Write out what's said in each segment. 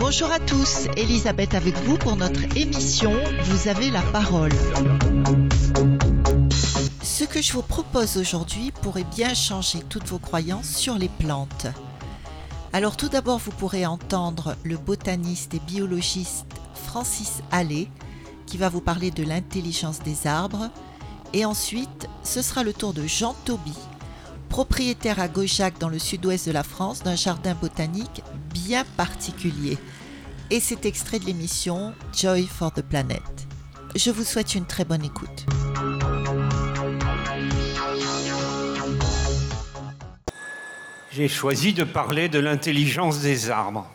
Bonjour à tous, Elisabeth avec vous pour notre émission Vous avez la parole. Ce que je vous propose aujourd'hui pourrait bien changer toutes vos croyances sur les plantes. Alors tout d'abord, vous pourrez entendre le botaniste et biologiste Francis Allais qui va vous parler de l'intelligence des arbres. Et ensuite, ce sera le tour de Jean Toby, propriétaire à Gaujac dans le sud-ouest de la France d'un jardin botanique bien particulier. Et c'est extrait de l'émission Joy for the Planet. Je vous souhaite une très bonne écoute. J'ai choisi de parler de l'intelligence des arbres.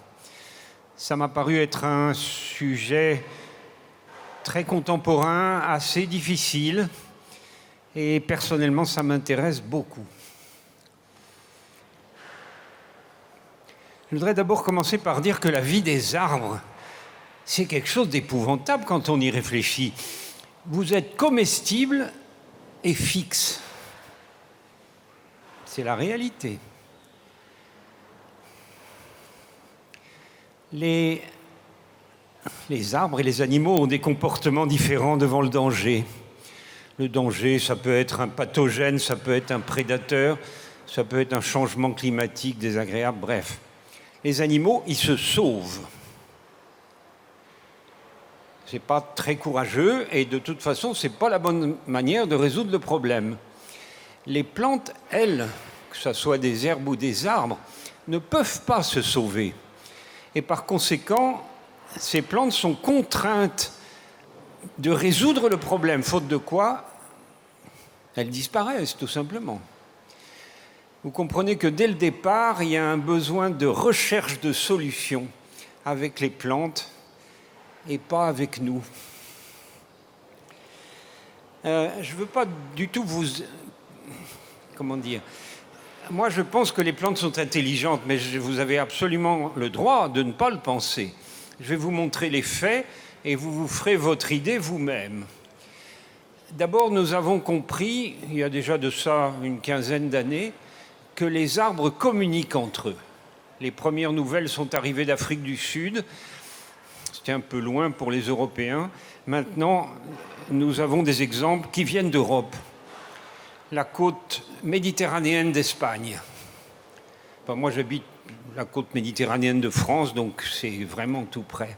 Ça m'a paru être un sujet très contemporain, assez difficile, et personnellement ça m'intéresse beaucoup. Je voudrais d'abord commencer par dire que la vie des arbres, c'est quelque chose d'épouvantable quand on y réfléchit. Vous êtes comestible et fixe. C'est la réalité. Les, les arbres et les animaux ont des comportements différents devant le danger. Le danger, ça peut être un pathogène, ça peut être un prédateur, ça peut être un changement climatique désagréable, bref. Les animaux, ils se sauvent. C'est pas très courageux et de toute façon, c'est pas la bonne manière de résoudre le problème. Les plantes, elles, que ce soit des herbes ou des arbres, ne peuvent pas se sauver. Et par conséquent, ces plantes sont contraintes de résoudre le problème, faute de quoi elles disparaissent tout simplement. Vous comprenez que dès le départ, il y a un besoin de recherche de solutions avec les plantes et pas avec nous. Euh, je ne veux pas du tout vous... Comment dire moi, je pense que les plantes sont intelligentes, mais vous avez absolument le droit de ne pas le penser. Je vais vous montrer les faits et vous vous ferez votre idée vous-même. D'abord, nous avons compris, il y a déjà de ça une quinzaine d'années, que les arbres communiquent entre eux. Les premières nouvelles sont arrivées d'Afrique du Sud. C'était un peu loin pour les Européens. Maintenant, nous avons des exemples qui viennent d'Europe la côte méditerranéenne d'Espagne. moi, j'habite la côte méditerranéenne de France, donc c'est vraiment tout près.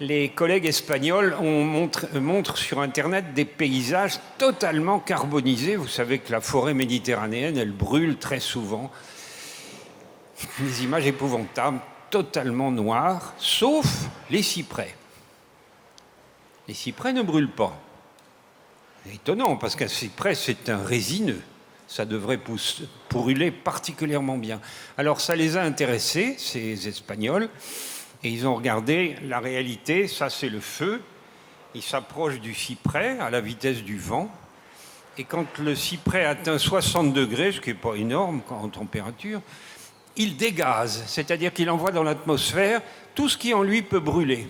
Les collègues espagnols montrent sur Internet des paysages totalement carbonisés. Vous savez que la forêt méditerranéenne, elle brûle très souvent. Des images épouvantables, totalement noires, sauf les cyprès. Les cyprès ne brûlent pas. Étonnant, parce qu'un cyprès, c'est un résineux. Ça devrait brûler particulièrement bien. Alors ça les a intéressés, ces Espagnols, et ils ont regardé la réalité. Ça, c'est le feu. Il s'approche du cyprès à la vitesse du vent. Et quand le cyprès atteint 60 degrés, ce qui n'est pas énorme en température, il dégaze, c'est-à-dire qu'il envoie dans l'atmosphère tout ce qui en lui peut brûler.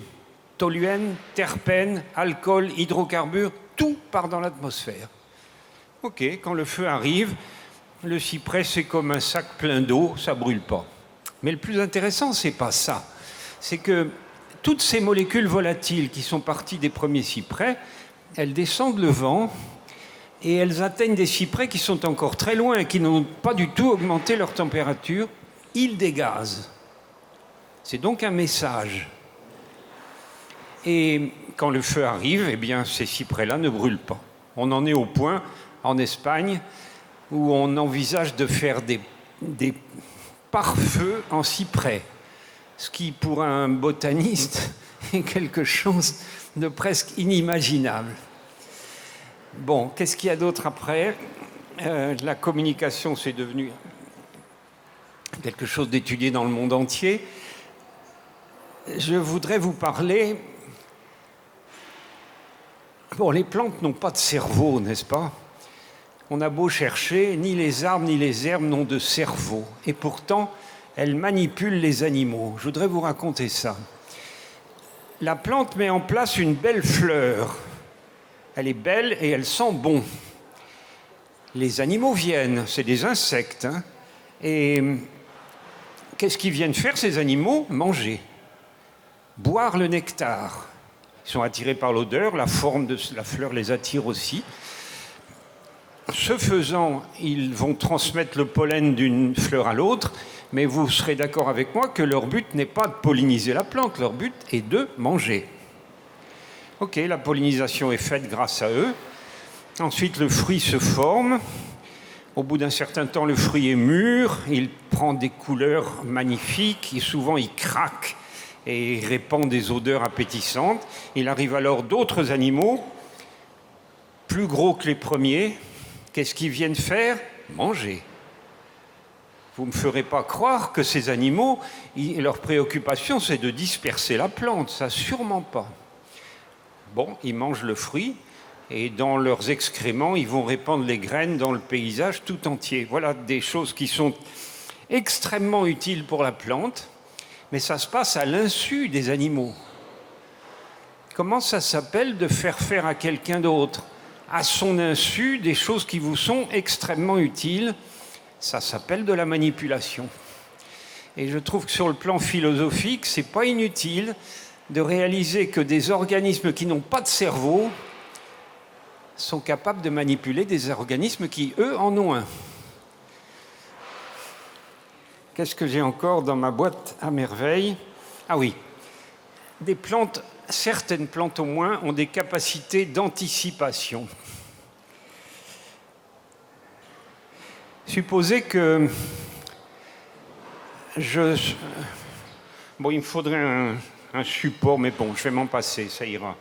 Toluène, terpènes, alcool, hydrocarbures, tout part dans l'atmosphère. Ok, quand le feu arrive, le cyprès c'est comme un sac plein d'eau, ça brûle pas. Mais le plus intéressant, c'est pas ça. C'est que toutes ces molécules volatiles qui sont parties des premiers cyprès, elles descendent le vent et elles atteignent des cyprès qui sont encore très loin et qui n'ont pas du tout augmenté leur température. Ils dégazent. C'est donc un message. Et quand le feu arrive, eh bien, ces cyprès-là ne brûlent pas. On en est au point, en Espagne, où on envisage de faire des, pare-feux en cyprès, ce qui, pour un botaniste, est quelque chose de presque inimaginable. Bon, qu'est-ce qu'il y a d'autre après? Euh, La communication, c'est devenu quelque chose d'étudié dans le monde entier. Je voudrais vous parler Bon, les plantes n'ont pas de cerveau, n'est-ce pas? On a beau chercher, ni les arbres ni les herbes n'ont de cerveau. Et pourtant, elles manipulent les animaux. Je voudrais vous raconter ça. la plante met en place une belle fleur. Elle est belle et elle sent bon. Les animaux viennent, c'est des insectes. hein. Et qu'est-ce qu'ils viennent faire ces animaux? Manger, boire le nectar. Ils sont attirés par l'odeur, la forme de la fleur les attire aussi. Ce faisant, ils vont transmettre le pollen d'une fleur à l'autre, mais vous serez d'accord avec moi que leur but n'est pas de polliniser la plante, leur but est de manger. Ok, la pollinisation est faite grâce à eux. Ensuite, le fruit se forme. Au bout d'un certain temps, le fruit est mûr, il prend des couleurs magnifiques, et souvent il craque et il répand des odeurs appétissantes. Il arrive alors d'autres animaux, plus gros que les premiers. Qu'est-ce qu'ils viennent faire Manger. Vous ne me ferez pas croire que ces animaux, leur préoccupation, c'est de disperser la plante. Ça, sûrement pas. Bon, ils mangent le fruit et dans leurs excréments, ils vont répandre les graines dans le paysage tout entier. Voilà des choses qui sont extrêmement utiles pour la plante, mais ça se passe à l'insu des animaux. Comment ça s'appelle de faire faire à quelqu'un d'autre, à son insu, des choses qui vous sont extrêmement utiles Ça s'appelle de la manipulation. Et je trouve que sur le plan philosophique, c'est pas inutile de réaliser que des organismes qui n'ont pas de cerveau sont capables de manipuler des organismes qui, eux, en ont un. Qu'est-ce que j'ai encore dans ma boîte à merveille Ah oui, des plantes, certaines plantes au moins, ont des capacités d'anticipation. Supposez que je... Bon, il me faudrait un, support, mais bon, je vais m'en passer, ça ira.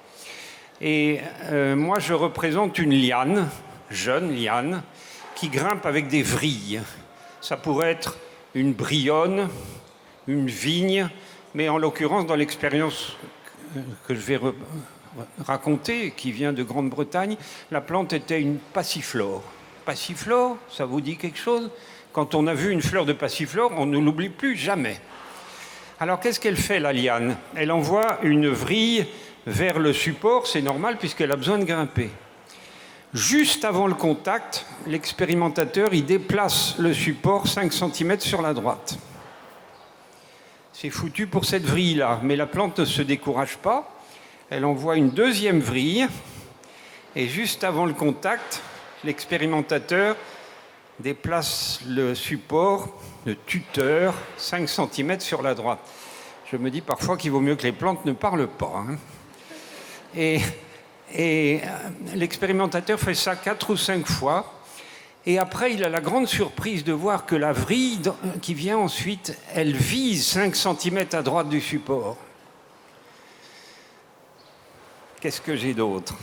Et euh, moi, je représente une liane, jeune liane, qui grimpe avec des vrilles. Ça pourrait être une brionne, une vigne, mais en l'occurrence, dans l'expérience que je vais raconter, qui vient de Grande-Bretagne, la plante était une passiflore. Passiflore, ça vous dit quelque chose? Quand on a vu une fleur de passiflore, on ne l'oublie plus jamais. Alors qu'est-ce qu'elle fait, la liane? Elle envoie une vrille vers le support, c'est normal puisqu'elle a besoin de grimper. Juste avant le contact, l'expérimentateur il déplace le support 5 cm sur la droite. C'est foutu pour cette vrille-là, mais la plante ne se décourage pas. Elle envoie une deuxième vrille, et juste avant le contact, l'expérimentateur déplace le support, le tuteur, 5 cm sur la droite. Je me dis parfois qu'il vaut mieux que les plantes ne parlent pas. hein. Et, et, euh, l'expérimentateur fait ça quatre ou cinq fois. Et après, il a la grande surprise de voir que la vrille qui vient ensuite, elle vise 5 cm à droite du support. Qu'est-ce que j'ai d'autre?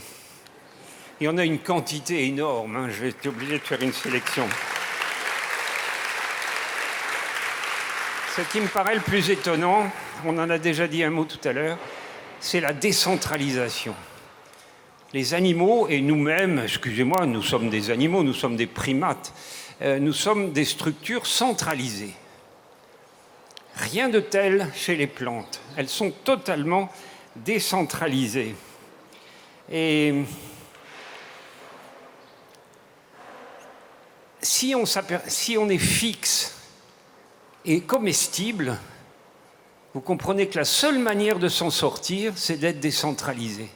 Il y en a une quantité énorme, hein, je vais être obligé de faire une sélection. Ce qui me paraît le plus étonnant, on en a déjà dit un mot tout à l'heure, c'est la décentralisation. Les animaux et nous-mêmes, excusez-moi, nous sommes des animaux, nous sommes des primates, euh, nous sommes des structures centralisées. Rien de tel chez les plantes. Elles sont totalement décentralisées. Et si on, s'aper- si on est fixe et comestible, vous comprenez que la seule manière de s'en sortir, c'est d'être décentralisé.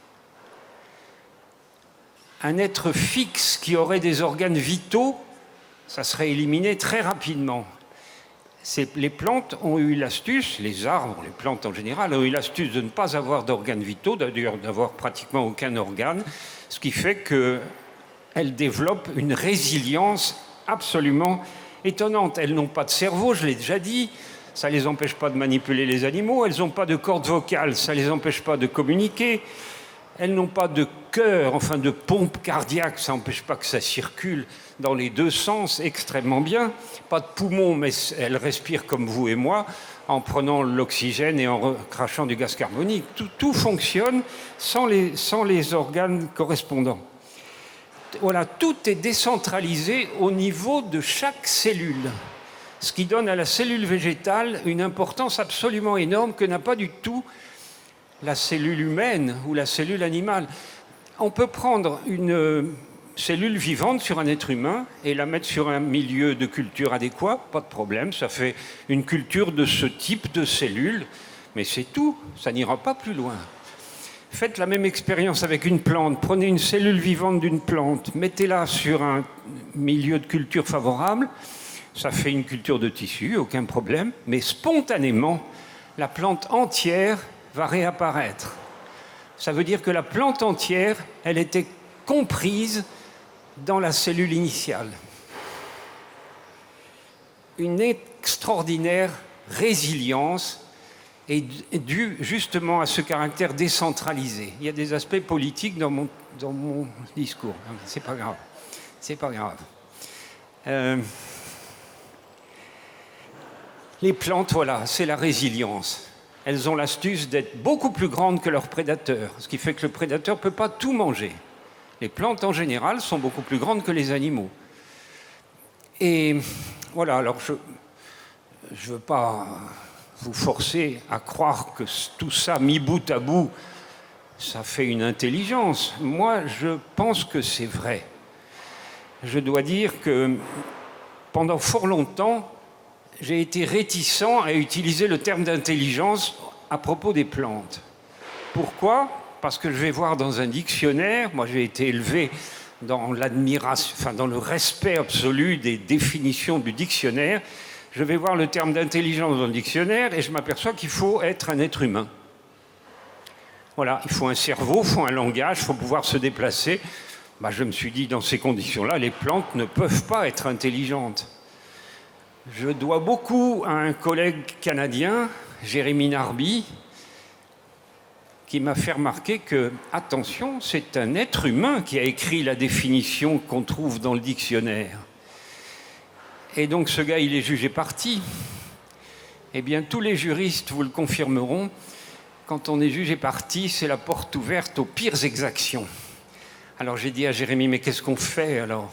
Un être fixe qui aurait des organes vitaux, ça serait éliminé très rapidement. Les plantes ont eu l'astuce, les arbres, les plantes en général, ont eu l'astuce de ne pas avoir d'organes vitaux, d'ailleurs d'avoir pratiquement aucun organe, ce qui fait qu'elles développent une résilience absolument étonnante. Elles n'ont pas de cerveau, je l'ai déjà dit, ça ne les empêche pas de manipuler les animaux, elles n'ont pas de cordes vocales, ça ne les empêche pas de communiquer, elles n'ont pas de cœur, enfin de pompe cardiaque, ça n'empêche pas que ça circule dans les deux sens extrêmement bien. Pas de poumons, mais elles respirent comme vous et moi, en prenant l'oxygène et en recrachant du gaz carbonique. Tout, fonctionne sans les organes correspondants. Voilà, tout est décentralisé au niveau de chaque cellule, ce qui donne à la cellule végétale une importance absolument énorme que n'a pas du tout la cellule humaine ou la cellule animale. On peut prendre une cellule vivante sur un être humain et la mettre sur un milieu de culture adéquat, pas de problème, ça fait une culture de ce type de cellule, mais c'est tout, ça n'ira pas plus loin. Faites la même expérience avec une plante, prenez une cellule vivante d'une plante, mettez-la sur un milieu de culture favorable, ça fait une culture de tissu, aucun problème, mais spontanément, la plante entière va réapparaître. Ça veut dire que la plante entière, elle était comprise dans la cellule initiale. Une extraordinaire résilience est due justement à ce caractère décentralisé. Il y a des aspects politiques dans mon, discours. C'est pas grave. C'est pas grave. Euh, les plantes, voilà, c'est la résilience. Elles ont l'astuce d'être beaucoup plus grandes que leurs prédateurs, ce qui fait que le prédateur ne peut pas tout manger. Les plantes en général sont beaucoup plus grandes que les animaux. Et voilà, alors je ne veux pas vous forcer à croire que tout ça, mis bout à bout, ça fait une intelligence. Moi, je pense que c'est vrai. Je dois dire que pendant fort longtemps, j'ai été réticent à utiliser le terme d'intelligence à propos des plantes. Pourquoi? Parce que je vais voir dans un dictionnaire, moi j'ai été élevé dans l'admiration, enfin dans le respect absolu des définitions du dictionnaire, je vais voir le terme d'intelligence dans le dictionnaire et je m'aperçois qu'il faut être un être humain. Voilà, il faut un cerveau, il faut un langage, il faut pouvoir se déplacer. Bah, je me suis dit, dans ces conditions-là, les plantes ne peuvent pas être intelligentes. Je dois beaucoup à un collègue canadien, Jérémy Narby, qui m'a fait remarquer que, attention, c'est un être humain qui a écrit la définition qu'on trouve dans le dictionnaire. Et donc ce gars, il est jugé parti. Eh bien, tous les juristes vous le confirmeront, quand on est jugé parti, c'est la porte ouverte aux pires exactions. Alors j'ai dit à Jérémie, mais qu'est-ce qu'on fait alors?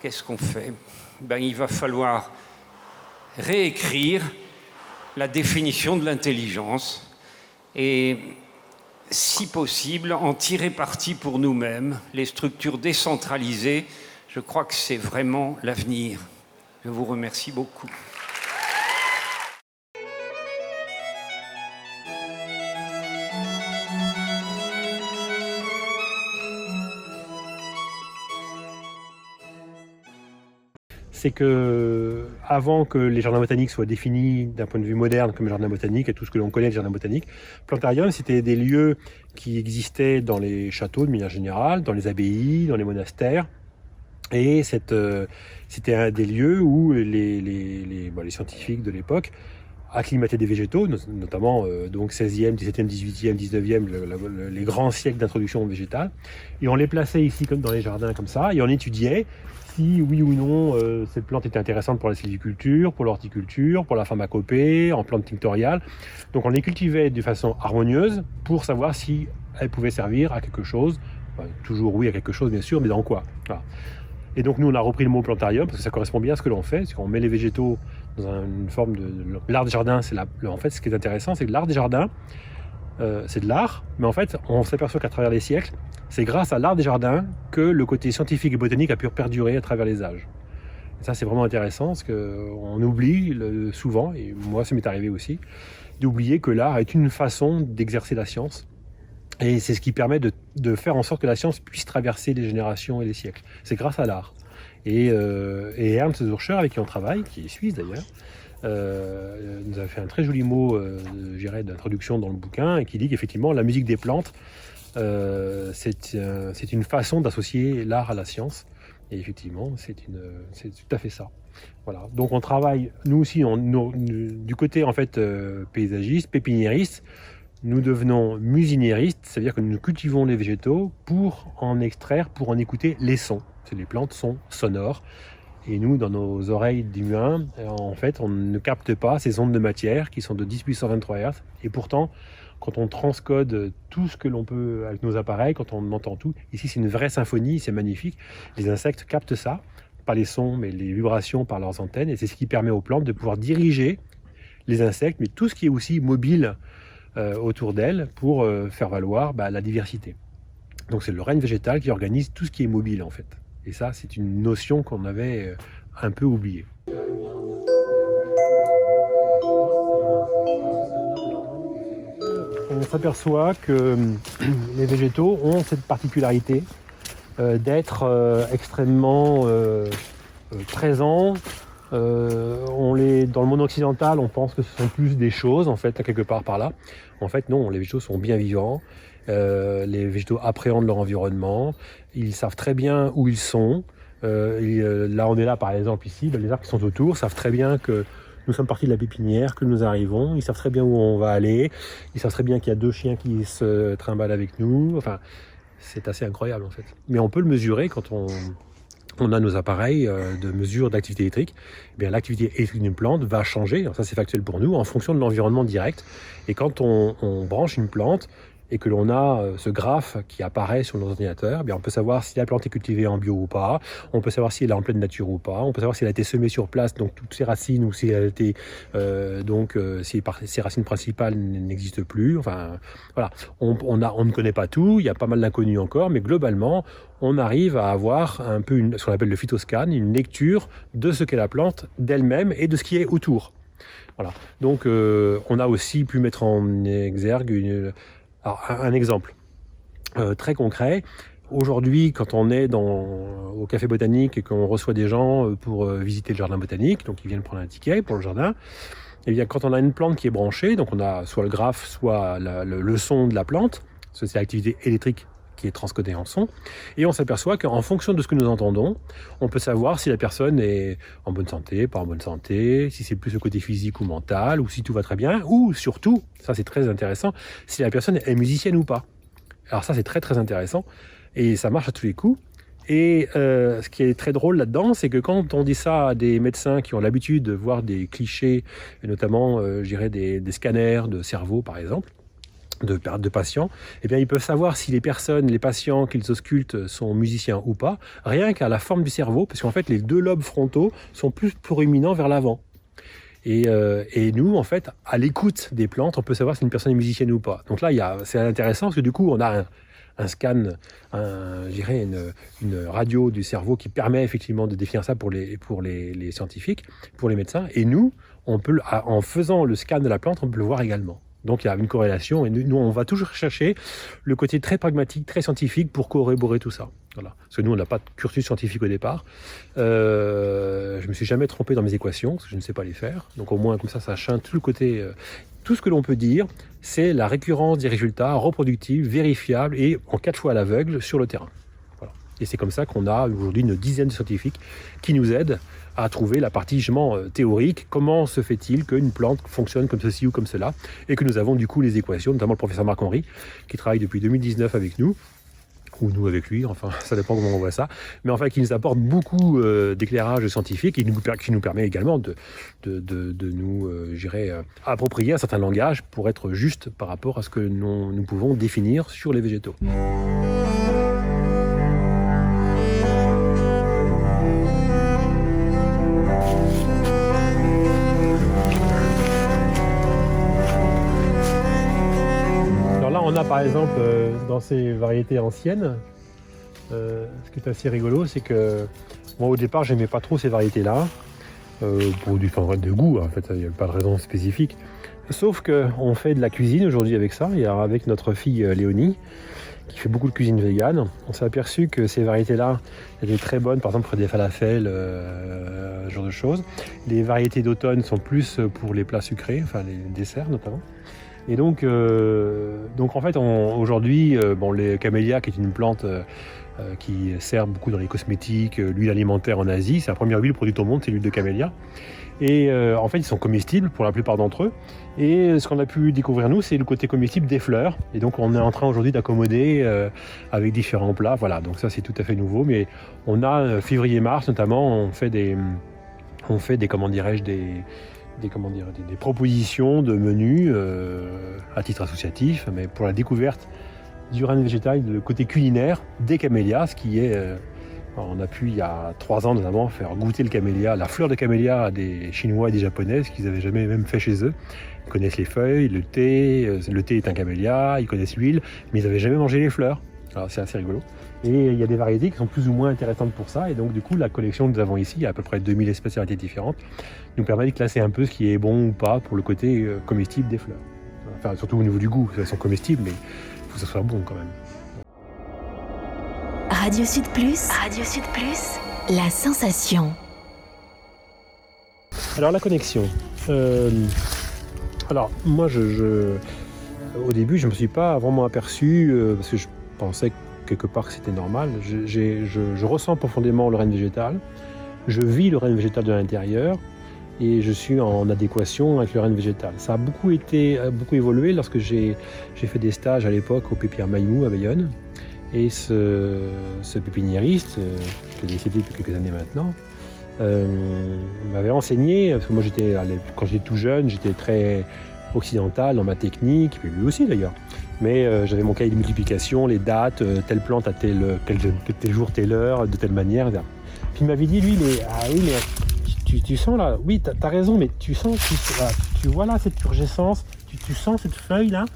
Qu'est-ce qu'on fait? Ben, Il va falloir réécrire la définition de l'intelligence et si possible, en tirer parti pour nous-mêmes. Les structures décentralisées, je crois que c'est vraiment l'avenir. Je vous remercie beaucoup. C'est que avant que les jardins botaniques soient définis d'un point de vue moderne comme les jardins botaniques et tout ce que l'on connaît des jardins botaniques, plantarium c'était des lieux qui existaient dans les châteaux de manière générale, dans les abbayes, dans les monastères. Et euh, c'était des lieux où les, les, scientifiques de l'époque acclimataient des végétaux, notamment euh, donc 16e, 17e, 18e, 19e, les grands siècles d'introduction végétale. Et on les plaçait ici comme dans les jardins comme ça, et on étudiait oui ou non euh, cette plante était intéressante pour la sylviculture, pour l'horticulture, pour la pharmacopée, en plante tinctoriale. Donc on les cultivait de façon harmonieuse pour savoir si elle pouvait servir à quelque chose. toujours oui à quelque chose bien sûr, mais dans quoi Et donc nous on a repris le mot plantarium parce que ça correspond bien à ce que l'on fait. C'est qu'on met les végétaux dans une forme de, l'art des jardins. C'est en fait ce qui est intéressant, c'est que l'art des jardins, euh, c'est de l'art, mais en fait on s'aperçoit qu'à travers les siècles, c'est grâce à l'art des jardins que le côté scientifique et botanique a pu perdurer à travers les âges. ça, c'est vraiment intéressant parce qu'on oublie souvent, et moi, ça m'est arrivé aussi, d'oublier que l'art est une façon d'exercer la science. Et c'est ce qui permet de, faire en sorte que la science puisse traverser les générations et les siècles. C'est grâce à l'art. Et, euh, Ernst Zurcher, avec qui on travaille, qui est suisse d'ailleurs, euh, nous a fait un très joli mot euh, d'introduction dans le bouquin qui dit qu'effectivement la musique des plantes euh, euh, c'est une façon d'associer l'art à la science. Et effectivement, c'est tout à fait ça. Voilà. Donc on travaille, nous aussi, du côté en fait euh, paysagiste, pépiniériste, nous devenons musinéristes, c'est-à-dire que nous cultivons les végétaux pour en extraire, pour en écouter les sons. Les plantes sont sonores. Et nous, dans nos oreilles d'humains, en fait, on ne capte pas ces ondes de matière qui sont de 10 puissance 23 Hz. Et pourtant, quand on transcode tout ce que l'on peut avec nos appareils, quand on entend tout. Ici, c'est une vraie symphonie, c'est magnifique. Les insectes captent ça, pas les sons, mais les vibrations par leurs antennes, et c'est ce qui permet aux plantes de pouvoir diriger les insectes, mais tout ce qui est aussi mobile autour d'elle pour faire valoir bah, la diversité. Donc c'est le règne végétal qui organise tout ce qui est mobile en fait. Et ça, c'est une notion qu'on avait un peu oubliée. on s'aperçoit que les végétaux ont cette particularité euh, d'être euh, extrêmement euh, présents. on les, dans le monde occidental, on pense que ce sont plus des choses, en fait, quelque part par là. En fait, non, les végétaux sont bien vivants. les végétaux appréhendent leur environnement. Ils savent très bien où ils sont. là, on est là, par exemple, ici. Ben, les arbres qui sont autour savent très bien que nous sommes partis de la pépinière, que nous arrivons. Ils savent très bien où on va aller. Ils savent très bien qu'il y a deux chiens qui se trimballent avec nous. Enfin, c'est assez incroyable en fait. Mais on peut le mesurer quand on, a nos appareils euh, de mesure d'activité électrique. Eh bien, l'activité électrique d'une plante va changer, ça c'est factuel pour nous, en fonction de l'environnement direct. Et quand on branche une plante, et que l'on a euh, ce graphe qui apparaît sur nos ordinateurs, eh bien on peut savoir si la plante est cultivée en bio ou pas, on peut savoir si elle est en pleine nature ou pas, on peut savoir si elle a été semée sur place, donc toutes ses racines, ou si elle a été euh, donc euh, si ses racines principales n'existent plus. Enfin voilà, on, a, on ne connaît pas tout, il y a pas mal d'inconnus encore, mais globalement, on arrive à avoir un peu une, ce qu'on appelle le phytoscan, une lecture de ce qu'est la plante d'elle-même et de ce qui est autour. Voilà. Donc, on a aussi pu mettre en exergue une, alors, un, exemple euh, très concret. Aujourd'hui, quand on est au café botanique et qu'on reçoit des gens euh, pour euh, visiter le jardin botanique, donc ils viennent prendre un ticket pour le jardin, et eh bien quand on a une plante qui est branchée, donc on a soit le graphe, soit le, son de la plante, c'est l'activité électrique qui est transcodé en son. Et on s'aperçoit qu'en fonction de ce que nous entendons, on peut savoir si la personne est en bonne santé, pas en bonne santé, si c'est plus le côté physique ou mental, ou si tout va très bien, ou surtout, ça c'est très intéressant, si la personne est musicienne ou pas. Alors ça c'est très très intéressant, et ça marche à tous les coups. Et euh, ce qui est très drôle là-dedans, c'est que quand on dit ça à des médecins qui ont l'habitude de voir des clichés, et notamment, euh, je dirais, des, des scanners de cerveau par exemple, de, patients, eh bien, ils peuvent savoir si les personnes, les patients qu'ils auscultent sont musiciens ou pas, rien qu'à la forme du cerveau, parce qu'en fait, les deux lobes frontaux sont plus proéminents vers l'avant. Et, euh, nous, en fait, à l'écoute des plantes, on peut savoir si une personne est musicienne ou pas. Donc là, c'est intéressant parce que du coup, on a un, scan, un, une, une, radio du cerveau qui permet effectivement de définir ça pour les, pour les scientifiques, pour les médecins. Et nous, on peut, en faisant le scan de la plante, on peut le voir également. Donc il y a une corrélation et nous, on va toujours chercher le côté très pragmatique, très scientifique pour corroborer tout ça. Voilà. Parce que nous, on n'a pas de cursus scientifique au départ. Euh, je me suis jamais trompé dans mes équations, parce que je ne sais pas les faire. Donc au moins, comme ça, ça change tout le côté... Euh, tout ce que l'on peut dire, c'est la récurrence des résultats reproductibles, vérifiables et en quatre fois à l'aveugle sur le terrain. Et c'est comme ça qu'on a aujourd'hui une dizaine de scientifiques qui nous aident à trouver la partie justement euh, théorique. Comment se fait-il qu'une plante fonctionne comme ceci ou comme cela Et que nous avons du coup les équations, notamment le professeur Marc-Henri, qui travaille depuis 2019 avec nous ou nous avec lui, enfin ça dépend comment on voit ça, mais enfin qui nous apporte beaucoup euh, d'éclairage scientifique et qui nous permet également de, de, de, nous, euh, approprier un certain langage pour être juste par rapport à ce que nous, nous pouvons définir sur les végétaux. Par exemple, euh, dans ces variétés anciennes, euh, ce qui est assez rigolo, c'est que moi au départ, j'aimais pas trop ces variétés-là, euh, pour du de goût, en fait, il n'y a pas de raison spécifique. Sauf qu'on fait de la cuisine aujourd'hui avec ça, et avec notre fille Léonie, qui fait beaucoup de cuisine végane, on s'est aperçu que ces variétés-là étaient très bonnes, par exemple pour des falafels, ce genre de choses. Les variétés d'automne sont plus pour les plats sucrés, enfin les desserts notamment. Et donc, euh, donc en fait, aujourd'hui, euh, bon, les camélias, qui est une plante euh, qui sert beaucoup dans les cosmétiques, l'huile alimentaire en Asie, c'est la première huile produite au monde, c'est l'huile de camélia. Et en fait, ils sont comestibles pour la plupart d'entre eux. Et ce qu'on a pu découvrir, nous, c'est le côté comestible des fleurs. Et donc, on est en train aujourd'hui d'accommoder avec différents plats. Voilà, donc ça, c'est tout à fait nouveau. Mais on a février-mars, notamment, on fait des, on fait des comment dirais-je, des, des, comment dire, des, propositions de menus euh, à titre associatif, mais pour la découverte du règne végétal, le côté culinaire des camélias, ce qui est. Euh, on a pu, il y a trois ans notamment, faire goûter le camélia, la fleur de camélia à des Chinois et des Japonais, ce qu'ils n'avaient jamais même fait chez eux. Ils connaissent les feuilles, le thé, euh, le thé est un camélia, ils connaissent l'huile, mais ils n'avaient jamais mangé les fleurs. Alors c'est assez rigolo. Et il y a des variétés qui sont plus ou moins intéressantes pour ça. Et donc du coup, la collection que nous avons ici, il y a à peu près 2000 espèces variétés différentes, nous permet de classer un peu ce qui est bon ou pas pour le côté euh, comestible des fleurs. Enfin, surtout au niveau du goût, elles sont comestibles, mais il faut que ça soit bon quand même. Radio Sud Plus, Radio Sud Plus, la sensation. Alors la connexion. Euh, alors moi, je, je- au début, je me suis pas vraiment aperçu euh, parce que je pensais quelque part que c'était normal. Je, je- je ressens profondément le règne végétal. Je vis le règne végétal de l'intérieur et je suis en adéquation avec le règne végétal. Ça a beaucoup été, beaucoup évolué lorsque j'ai fait des stages à l'époque au Pépinière Maïmou à Bayonne. Et ce, pépiniériste, euh, qui est décédé depuis quelques années maintenant, euh, m'avait enseigné, parce que moi j'étais, quand j'étais tout jeune, j'étais très occidental dans ma technique, puis lui aussi d'ailleurs. Mais euh, j'avais mon cahier de multiplication, les dates, telle plante à tel, tel, tel jour, telle heure, de telle manière. Puis il m'avait dit, lui, ah mais tu, tu sens là, oui, t'as as raison, mais tu sens, tu, tu vois là cette turgescence, tu, tu sens cette feuille là,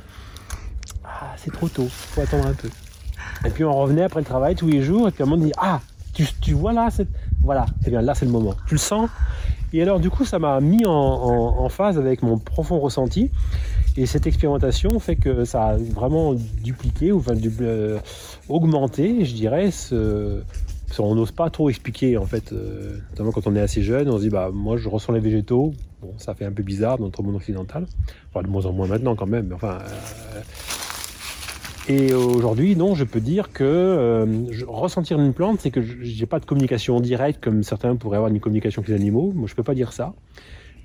ah, c'est trop tôt, faut attendre un peu. Et puis on revenait après le travail tous les jours, et puis à un moment on dit, ah, tu, tu vois là, cette... voilà, et bien là c'est le moment, tu le sens. Et alors du coup ça m'a mis en, phase avec mon profond ressenti, et cette expérimentation fait que ça a vraiment dupliqué, ou enfin euh, augmenté, je dirais, ce, qu'on n'ose pas trop expliquer en fait, euh, notamment quand on est assez jeune, on se dit bah moi je ressens les végétaux, bon ça fait un peu bizarre dans notre monde occidental, de moins en moins maintenant quand même, enfin. euh, et aujourd'hui, non, je peux dire que euh, ressentir une plante, c'est que je n'ai pas de communication directe comme certains pourraient avoir une communication avec les animaux. Moi, je peux pas dire ça.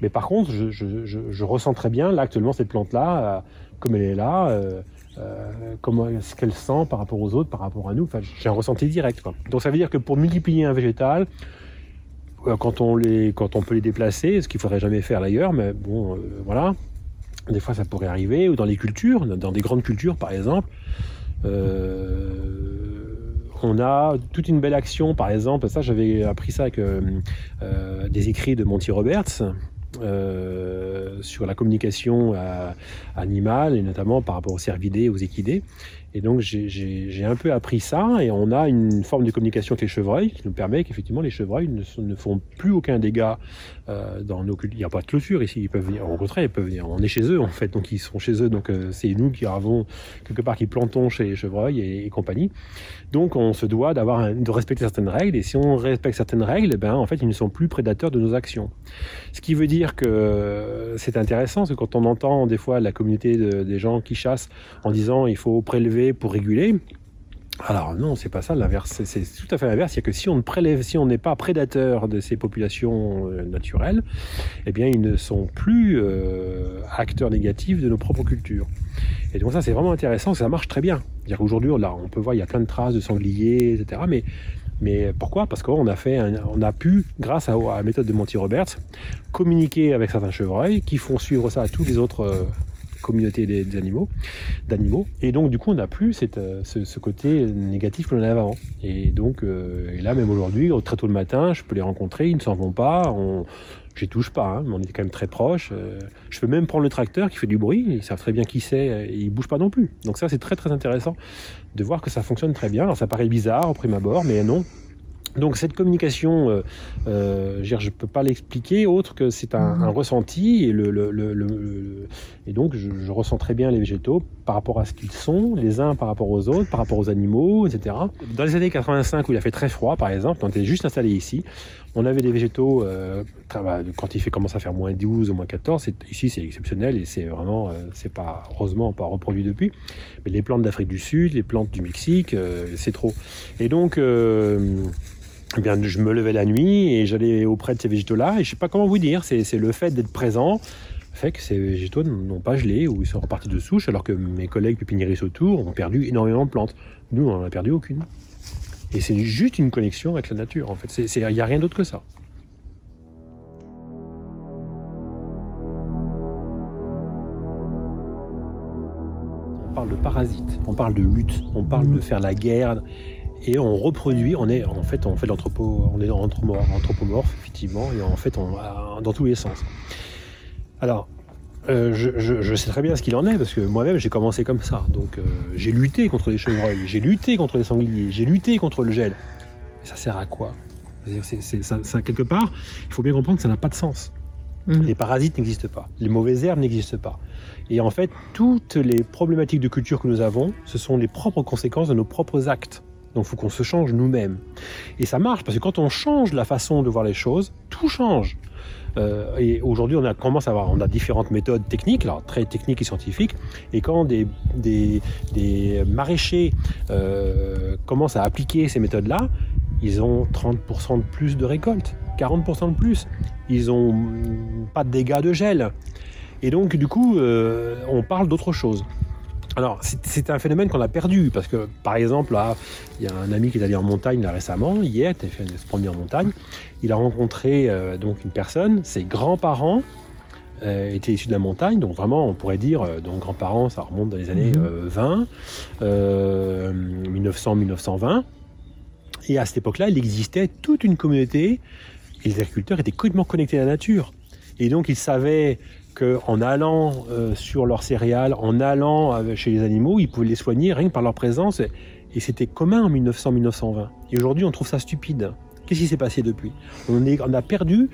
Mais par contre, je, je- ressens très bien là actuellement cette plante-là, comme elle est là, euh, comment ce qu'elle sent par rapport aux autres, par rapport à nous? Enfin, j'ai un ressenti direct. Donc ça veut dire que pour multiplier un végétal, euh, quand on les, quand on peut les déplacer, ce qu'il faudrait jamais faire d'ailleurs, mais bon, euh, voilà. Des fois, ça pourrait arriver, ou dans les cultures, dans des grandes cultures, par exemple. On a toute une belle action, par exemple, ça j'avais appris ça avec des écrits de Monty Roberts euh, sur la communication animale et notamment par rapport aux cervidés, aux équidés. Et donc j'ai- un peu appris ça et on a une forme de communication avec les chevreuils qui nous permet qu'effectivement les chevreuils ne, ne font plus aucun dégât euh, dans nos cultures. Il n'y a pas de clôture ici, ils peuvent venir, au contraire, ils peuvent venir. On est chez eux en fait, donc ils sont chez eux, donc euh, c'est nous qui avons quelque part qui plantons chez les chevreuils et, et compagnie. Donc on se doit de respecter certaines règles et si on respecte certaines règles, eh ben en fait ils ne sont plus prédateurs de nos actions. Ce qui veut dire que c'est intéressant, parce que quand on entend des fois la communauté de- des gens qui chassent en disant il faut prélever pour réguler. Alors non, c'est pas ça l'inverse. C'est- tout à fait l'inverse. C'est que si on ne prélève, si on n'est pas prédateur de ces populations euh, naturelles, eh bien ils ne sont plus euh, acteurs négatifs de nos propres cultures. Et donc ça c'est vraiment intéressant. Ça marche très bien. C'est-à-dire qu'aujourd'hui on, l'a- on peut voir il y a plein de traces de sangliers, etc. Mais mais pourquoi? Parce qu'on a fait, un- on a pu, grâce à, à la méthode de Monty Roberts, communiquer avec certains chevreuils qui font suivre ça à tous les autres euh, communautés des, animaux, d'animaux. Et donc du coup, on n'a plus cette, euh, ce, côté négatif que l'on avait avant. Et donc, euh, là même aujourd'hui, très tôt le matin, je peux les rencontrer, ils ne s'en vont pas. On, je les touche pas, hein, mais on est quand même très proches. Euh, je peux même prendre le tracteur qui fait du bruit, ils savent très bien qui c'est, et ils bougent pas non plus. Donc ça, c'est très très intéressant de voir que ça fonctionne très bien. Alors ça paraît bizarre au prime abord, mais non. Donc cette communication, euh, euh, je je peux pas l'expliquer autre que c'est un, un ressenti et, le, le- le- le- le- et donc je, je ressens très bien les végétaux par rapport à ce qu'ils sont, les uns par rapport aux autres, par rapport aux animaux, etc. Dans les années 85 où il a fait très froid, par exemple, on était juste installé ici, on avait des végétaux euh, bah, quand il fait commence à faire moins 12 ou moins 14, c'est- ici c'est exceptionnel et c'est vraiment, c'est pas heureusement pas reproduit depuis. Mais les plantes d'Afrique du Sud, les plantes du Mexique, c'est trop. Et donc eh bien, je me levais la nuit et j'allais auprès de ces végétaux-là. Et je sais pas comment vous dire, c'est c'est le fait d'être présent fait que ces végétaux n'ont pas gelé ou ils sont repartis de souche, alors que mes collègues pépiniéristes autour ont perdu énormément de plantes. Nous, on n'en a perdu aucune. Et c'est juste une connexion avec la nature, en fait. Il n'y a rien d'autre que ça. On parle de parasites, on parle de lutte, on parle de faire la guerre, et on reproduit, on est en fait on fait l'anthropo, on est anthropomorphe effectivement, et en fait on, dans tous les sens. Alors euh, je, je- je sais très bien ce qu'il en est parce que moi-même j'ai commencé comme ça. Donc euh, j'ai lutté contre les chevreuils, j'ai lutté contre les sangliers, j'ai lutté contre le gel. Mais ça sert à quoi? C'est- c'est- ça, ça, Quelque part, il faut bien comprendre que ça n'a pas de sens. Mhm. Les parasites n'existent pas, les mauvaises herbes n'existent pas. Et en fait, toutes les problématiques de culture que nous avons, ce sont les propres conséquences de nos propres actes. Donc il faut qu'on se change nous-mêmes. Et ça marche parce que quand on change la façon de voir les choses, tout change. Euh, et aujourd'hui, on a commence à avoir, on a différentes méthodes techniques, alors très techniques et scientifiques. Et quand des, des, des maraîchers euh, commencent à appliquer ces méthodes-là, ils ont 30% de plus de récolte, 40% de plus. Ils ont pas de dégâts de gel. Et donc, du coup, euh, on parle d'autre chose. Alors, c'est- un phénomène qu'on a perdu, parce que, par exemple, là, il y a un ami qui est allé en montagne là, récemment, hier, il a fait se promener en montagne. Il a rencontré euh, donc une personne, ses grands-parents euh, étaient issus de la montagne, donc vraiment, on pourrait dire, euh, donc grands-parents, ça remonte dans les années Mhm. euh, 20, euh, 1900-1920. Et à cette époque-là, il existait toute une communauté, et les agriculteurs étaient complètement connectés à la nature. Et donc, ils savaient qu'en allant euh, sur leurs céréales, en allant euh, chez les animaux, ils pouvaient les soigner rien que par leur présence. Et c'était commun en 1900-1920. Et aujourd'hui, on trouve ça stupide. Qu'est-ce qui s'est passé depuis? On, a perdu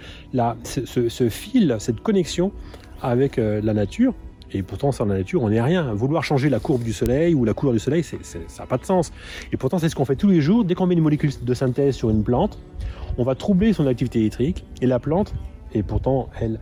ce, fil, cette connexion avec euh, la nature. Et pourtant, sans la nature, on n'est rien. Vouloir changer la courbe du soleil ou la couleur du soleil, ça n'a pas de sens. Et pourtant, c'est ce qu'on fait tous les jours. Dès qu'on met une molécule de synthèse sur une plante, on va troubler son activité électrique. Et la plante, et pourtant, elle,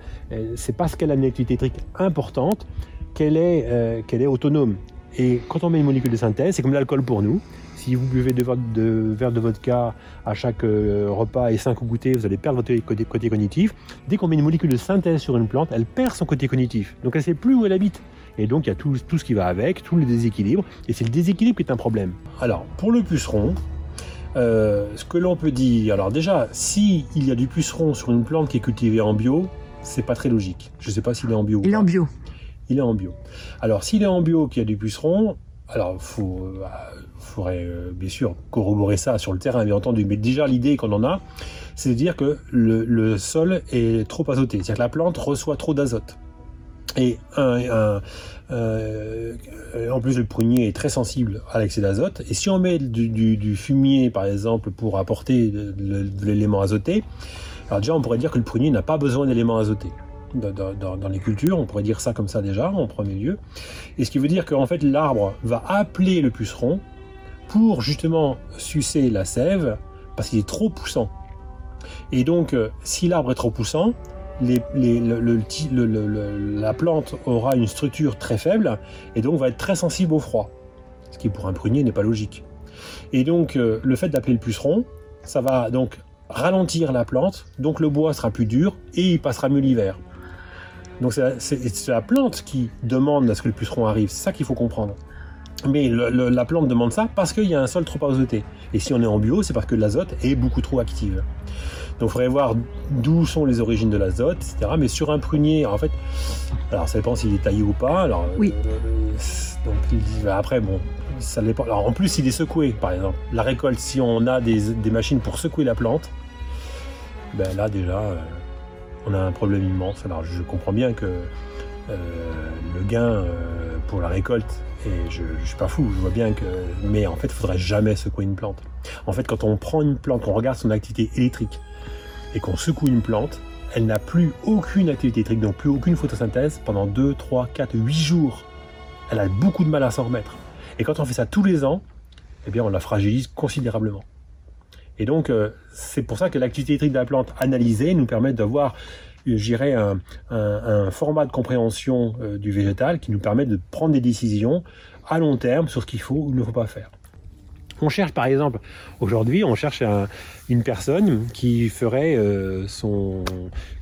c'est parce qu'elle a une activité électrique importante qu'elle est, euh, qu'elle est autonome. Et quand on met une molécule de synthèse, c'est comme l'alcool pour nous. Si vous buvez deux verres de, verres de vodka à chaque euh, repas et cinq au goûter, vous allez perdre votre côté, côté cognitif. Dès qu'on met une molécule de synthèse sur une plante, elle perd son côté cognitif. Donc elle ne sait plus où elle habite. Et donc il y a tout, tout ce qui va avec, tout le déséquilibre. Et c'est le déséquilibre qui est un problème. Alors, pour le puceron, euh, ce que l'on peut dire, alors déjà, si il y a du puceron sur une plante qui est cultivée en bio, c'est pas très logique. Je ne sais pas s'il est en bio. ou Il est en bio. Il est en bio. Alors, s'il est en bio, qu'il y a du puceron, alors faut, euh, faudrait euh, bien sûr corroborer ça sur le terrain, bien entendu. Mais déjà, l'idée qu'on en a, c'est de dire que le, le sol est trop azoté, c'est-à-dire que la plante reçoit trop d'azote. Et un, un- euh, en plus, le prunier est très sensible à l'excès d'azote. Et si on met du, fumier, par exemple, pour apporter de, l'élément azoté, alors déjà, on pourrait dire que le prunier n'a pas besoin d'éléments azotés dans, dans- les cultures. On pourrait dire ça comme ça déjà, en premier lieu. Et ce qui veut dire qu'en fait, l'arbre va appeler le puceron pour justement sucer la sève parce qu'il est trop poussant. Et donc, euh, si l'arbre est trop poussant, la plante aura une structure très faible et donc va être très sensible au froid. Ce qui pour un prunier n'est pas logique. Et donc, euh, le fait d'appeler le puceron, ça va donc ralentir la plante, donc le bois sera plus dur et il passera mieux l'hiver. Donc c'est la, plante qui demande à ce que le puceron arrive, c'est ça qu'il faut comprendre. Mais la plante demande ça parce qu'il y a un sol trop azoté. Et si on est en bio, c'est parce que l'azote est beaucoup trop active. Donc il faudrait voir d'où sont les origines de l'azote, etc. Mais sur un prunier, en fait, alors ça dépend s'il est taillé ou pas. Alors, Oui. euh, donc il- après, bon, ça dépend. Alors en plus, il est secoué, par exemple. La récolte, si on a des, des machines pour secouer la plante, ben là déjà, euh, on a un problème immense. Alors je comprends bien que euh, le gain pour la récolte, et je, je suis pas fou, je vois bien que, mais en fait, il faudrait jamais secouer une plante. En fait, quand on prend une plante, qu'on regarde son activité électrique et qu'on secoue une plante, elle n'a plus aucune activité électrique, donc plus aucune photosynthèse pendant 2, 3, 4, 8 jours. Elle a beaucoup de mal à s'en remettre. Et quand on fait ça tous les ans, eh bien, on la fragilise considérablement. Et donc, euh, c'est pour ça que l'activité électrique de la plante analysée nous permet d'avoir, euh, un- un format de compréhension euh, du végétal qui nous permet de prendre des décisions à long terme sur ce qu'il faut ou ne faut pas faire. On cherche par exemple, aujourd'hui, on cherche un- une personne qui ferait euh, son,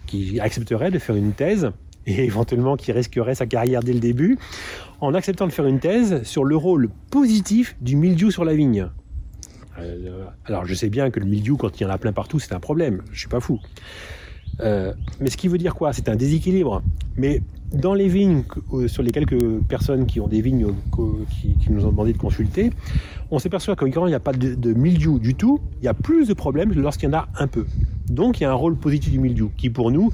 qui accepterait de faire une thèse et éventuellement qui risquerait sa carrière dès le début en acceptant de faire une thèse sur le rôle positif du mildiou sur la vigne. Euh, alors je sais bien que le mildiou, quand il y en a plein partout, c'est un problème. Je suis pas fou. Euh, mais ce qui veut dire quoi? C'est un déséquilibre. Mais dans les vignes, euh, sur les quelques personnes qui ont des vignes euh, qui, qui nous ont demandé de consulter, on s'aperçoit que quand il n'y a pas de, de mildiou du tout, il y a plus de problèmes lorsqu'il y en a un peu. Donc il y a un rôle positif du mildiou qui pour nous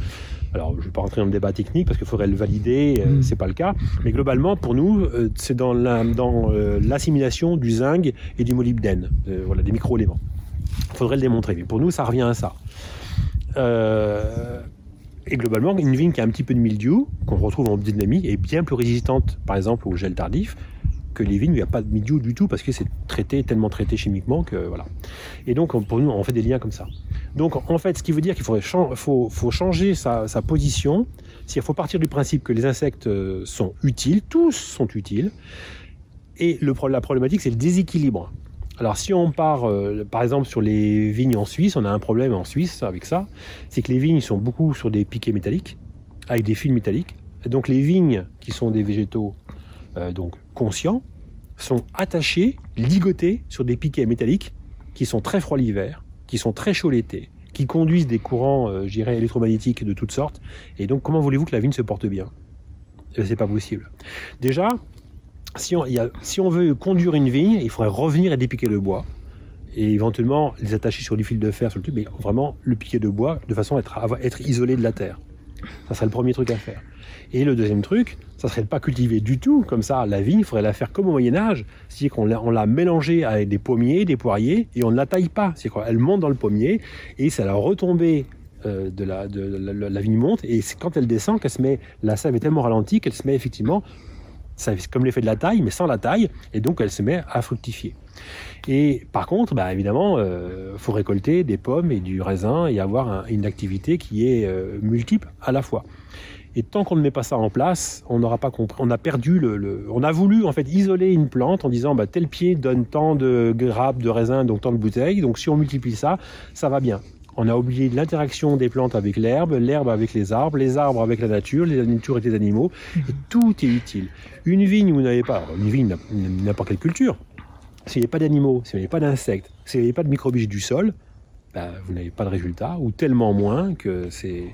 Alors, je ne vais pas rentrer dans le débat technique parce qu'il faudrait le valider, euh, Mm. c'est pas le cas. Mais globalement, pour nous, euh, c'est dans la- dans, euh, l'assimilation du zinc et du molybdène, voilà, des micro-éléments. Il faudrait le démontrer. Mais pour nous, ça revient à ça. Et globalement, une vigne qui a un petit peu de mildiou, qu'on retrouve en biodynamie, est bien plus résistante, par exemple, au gel tardif, que les vignes il n'y a pas de mildiou du tout, parce que c'est traité, tellement traité chimiquement que voilà. Et donc, on- pour nous, on fait des liens comme ça. Donc, en fait, ce qui veut dire qu'il faut, changer sa, sa position. Il faut partir du principe que les insectes euh, sont utiles, tous sont utiles. Et la problématique, c'est le déséquilibre. Alors, si on part, euh, par exemple, sur les vignes en Suisse, on a un problème en Suisse avec ça, c'est que les vignes sont beaucoup sur des piquets métalliques, avec des fils métalliques. Et donc, les vignes qui sont des végétaux euh, donc conscients sont attachés, ligotés sur des piquets métalliques qui sont très froids l'hiver, qui sont très chauds l'été, qui conduisent des courants, euh, électromagnétiques de toutes sortes. Et donc, comment voulez-vous que la vigne se porte bien? Eh bien, C'est pas possible. Déjà, si on, veut conduire une vigne, il faudrait revenir et dépiquer le bois. Et éventuellement les attacher sur du fil de fer sur le tube, mais vraiment le piquer de bois de façon à être, isolé de la terre. Ça serait le premier truc à faire. Et le deuxième truc, ça serait de pas cultiver du tout comme ça la vigne, il faudrait la faire comme au Moyen Âge, c'est-à-dire qu'on l'a, on l'a mélangée avec des pommiers, des poiriers, et on ne la taille pas. C'est-à-dire qu'elle monte dans le pommier, et c'est à la retombée euh, de, la, la, vigne monte, et c'est quand elle descend qu'elle se met, la sève est tellement ralentie qu'elle se met effectivement, ça, c'est comme l'effet de la taille, mais sans la taille, et donc elle se met à fructifier. Et par contre, bah, évidemment, il faut récolter des pommes et du raisin et avoir un- une activité qui est euh, multiple à la fois. Et tant qu'on ne met pas ça en place, on n'aura pas compris. On a perdu le, le- On a voulu en fait isoler une plante en disant bah, tel pied donne tant de grappes de raisin, donc tant de bouteilles. Donc si on multiplie ça, ça va bien. On a oublié l'interaction des plantes avec l'herbe, l'herbe avec les arbres, les arbres avec la nature, les natures avec les animaux. Et tout est utile. Une vigne, vous n'avez pas. Une vigne, n'importe quelle culture. S'il n'y a pas d'animaux, s'il n'y a pas d'insectes, s'il n'y a pas de microbies du sol, bah, vous n'avez pas de résultat, ou tellement moins que c'est.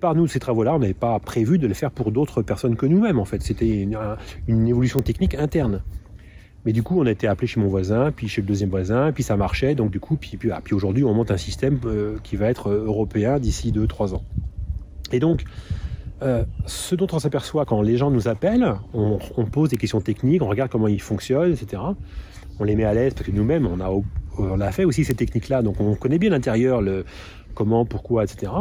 Départ, nous, ces travaux-là, on n'avait pas prévu de les faire pour d'autres personnes que nous-mêmes, en fait. C'était une, un- une évolution technique interne. Mais du coup, on a été appelé chez mon voisin, puis chez le deuxième voisin, puis ça marchait. Donc du coup, puis, puis, ah, puis aujourd'hui, on monte un système euh, qui va être euh, européen d'ici 2-3 ans. Et donc, euh, ce dont on s'aperçoit quand les gens nous appellent, on, on pose des questions techniques, on regarde comment ils fonctionnent, etc. On les met à l'aise parce que nous-mêmes, on a, on a fait aussi ces techniques-là, donc on connaît bien l'intérieur, le comment, pourquoi, etc.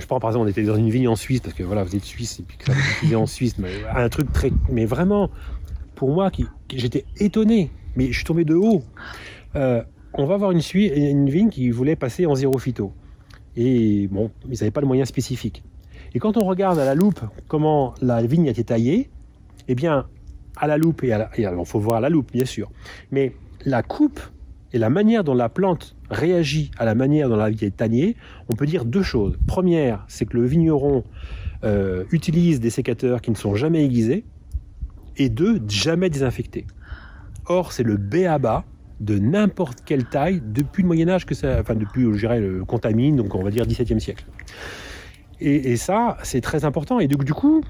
Je prends par exemple, on était dans une vigne en Suisse, parce que voilà, vous êtes suisse, et puis que diffuser en Suisse, mais un truc très. Mais vraiment, pour moi, qui, j'étais étonné, mais je suis tombé de haut. Euh, on va voir une, une vigne qui voulait passer en zéro phyto. Et bon, ils n'avaient pas de moyens spécifiques. Et quand on regarde à la loupe comment la vigne a été taillée, eh bien, à la loupe, et à faut voir à la loupe, bien sûr, mais la coupe et la manière dont la plante réagit à la manière dont la vigne est taillée, on peut dire deux choses. Première, c'est que le vigneron euh, utilise des sécateurs qui ne sont jamais aiguisés, et deux, jamais désinfectés. Or, c'est le B à bas de n'importe quelle taille depuis le Moyen Âge que ça, enfin depuis, je dirais, le contamine, donc on va dire 17e siècle. Et, et ça, c'est très important. Et donc, du coup,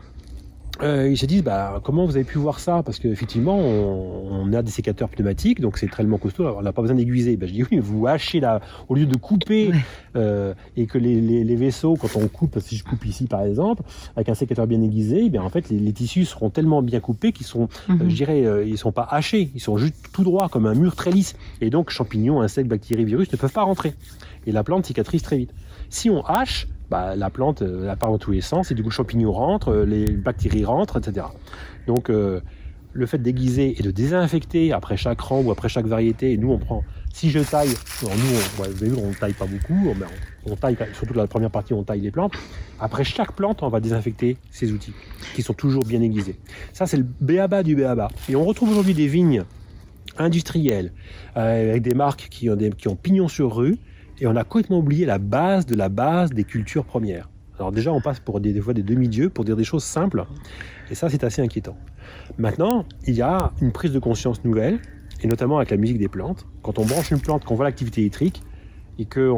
euh, ils se disent, bah, comment vous avez pu voir ça? Parce qu'effectivement, on, on a des sécateurs pneumatiques, donc c'est tellement costaud, on n'a pas besoin d'aiguiser. Ben, je dis, oui, mais vous hachez là, au lieu de couper, Ouais. euh, et que les, les- les vaisseaux, quand on coupe, si je coupe ici par exemple, avec un sécateur bien aiguisé, eh bien, en fait, les, les tissus seront tellement bien coupés qu'ils sont, euh, Mhm. je dirais, euh, ils sont pas hachés, ils sont juste tout droits, comme un mur très lisse. Et donc, champignons, insectes, bactéries, virus ne peuvent pas rentrer. Et la plante cicatrise très vite. Si on hache, bah, la plante euh, elle part dans tous les sens, et du coup, le champignon rentre, euh, les bactéries rentrent, etc. Donc, euh, le fait d'aiguiser et de désinfecter après chaque rang ou après chaque variété, et nous, on prend, si je taille, nous, on, ouais, taille pas beaucoup, ben, on- on taille, surtout la première partie, on taille les plantes. Après chaque plante, on va désinfecter ces outils, qui sont toujours bien aiguisés. Ça, c'est le béaba du béaba. Et on retrouve aujourd'hui des vignes industrielles, avec des marques qui ont, des, qui ont pignon sur rue, et on a complètement oublié la base de la base des cultures premières. Alors déjà, on passe pour des, fois des demi-dieux pour dire des choses simples, et ça, c'est assez inquiétant. Maintenant, il y a une prise de conscience nouvelle, et notamment avec la musique des plantes. Quand on branche une plante, qu'on voit l'activité électrique, et que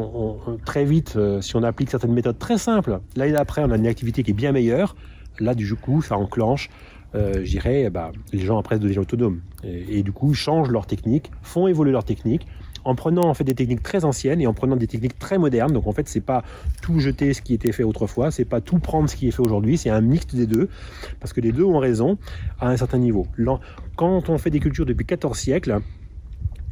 très vite, euh, si on applique certaines méthodes très simples, l'année d'après, on a une activité qui est bien meilleure, là, du coup, ça enclenche, euh, je dirais, eh ben, les gens après deviennent autonomes. Et, et du coup, changent leur technique, font évoluer leur technique, en prenant en fait des techniques très anciennes et en prenant des techniques très modernes. Donc en fait, c'est pas tout jeter ce qui était fait autrefois, c'est pas tout prendre ce qui est fait aujourd'hui, c'est un mix des deux, parce que les deux ont raison à un certain niveau. Quand on fait des cultures depuis 14 siècles,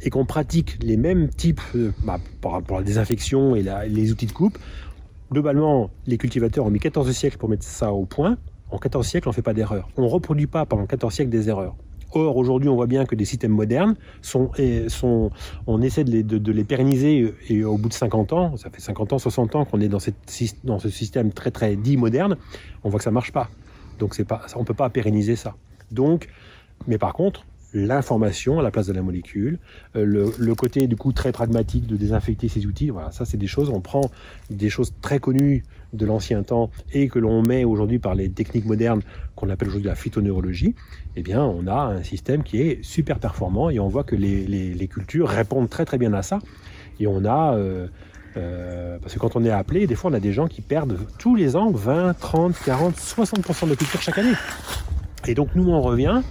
et qu'on pratique les mêmes types euh, bah, à la désinfection et les outils de coupe, globalement, les cultivateurs ont mis 14 siècles pour mettre ça au point. En 14 siècles, on ne fait pas d'erreur. On ne reproduit pas pendant 14 siècles des erreurs. Or, aujourd'hui, on voit bien que des systèmes modernes, sont, et sont, on essaie de les, pérenniser et au bout de 50 ans, ça fait 50 ans, 60 ans qu'on est dans, ce système très très dit moderne, on voit que ça marche pas. Donc c'est pas, on peut pas pérenniser ça. Donc, mais par contre, l'information à la place de la molécule, euh, le, le côté du coup très pragmatique de désinfecter ces outils, voilà, ça c'est des choses, on prend des choses très connues de l'ancien temps et que l'on met aujourd'hui par les techniques modernes qu'on appelle aujourd'hui la phytoneurologie, eh bien on a un système qui est super performant et on voit que les, les- les cultures répondent très très bien à ça. Et on a, euh, euh, parce que quand on est appelé, des fois on a des gens qui perdent tous les ans 20, 30, 40, 60% de culture chaque année. Et donc nous on revient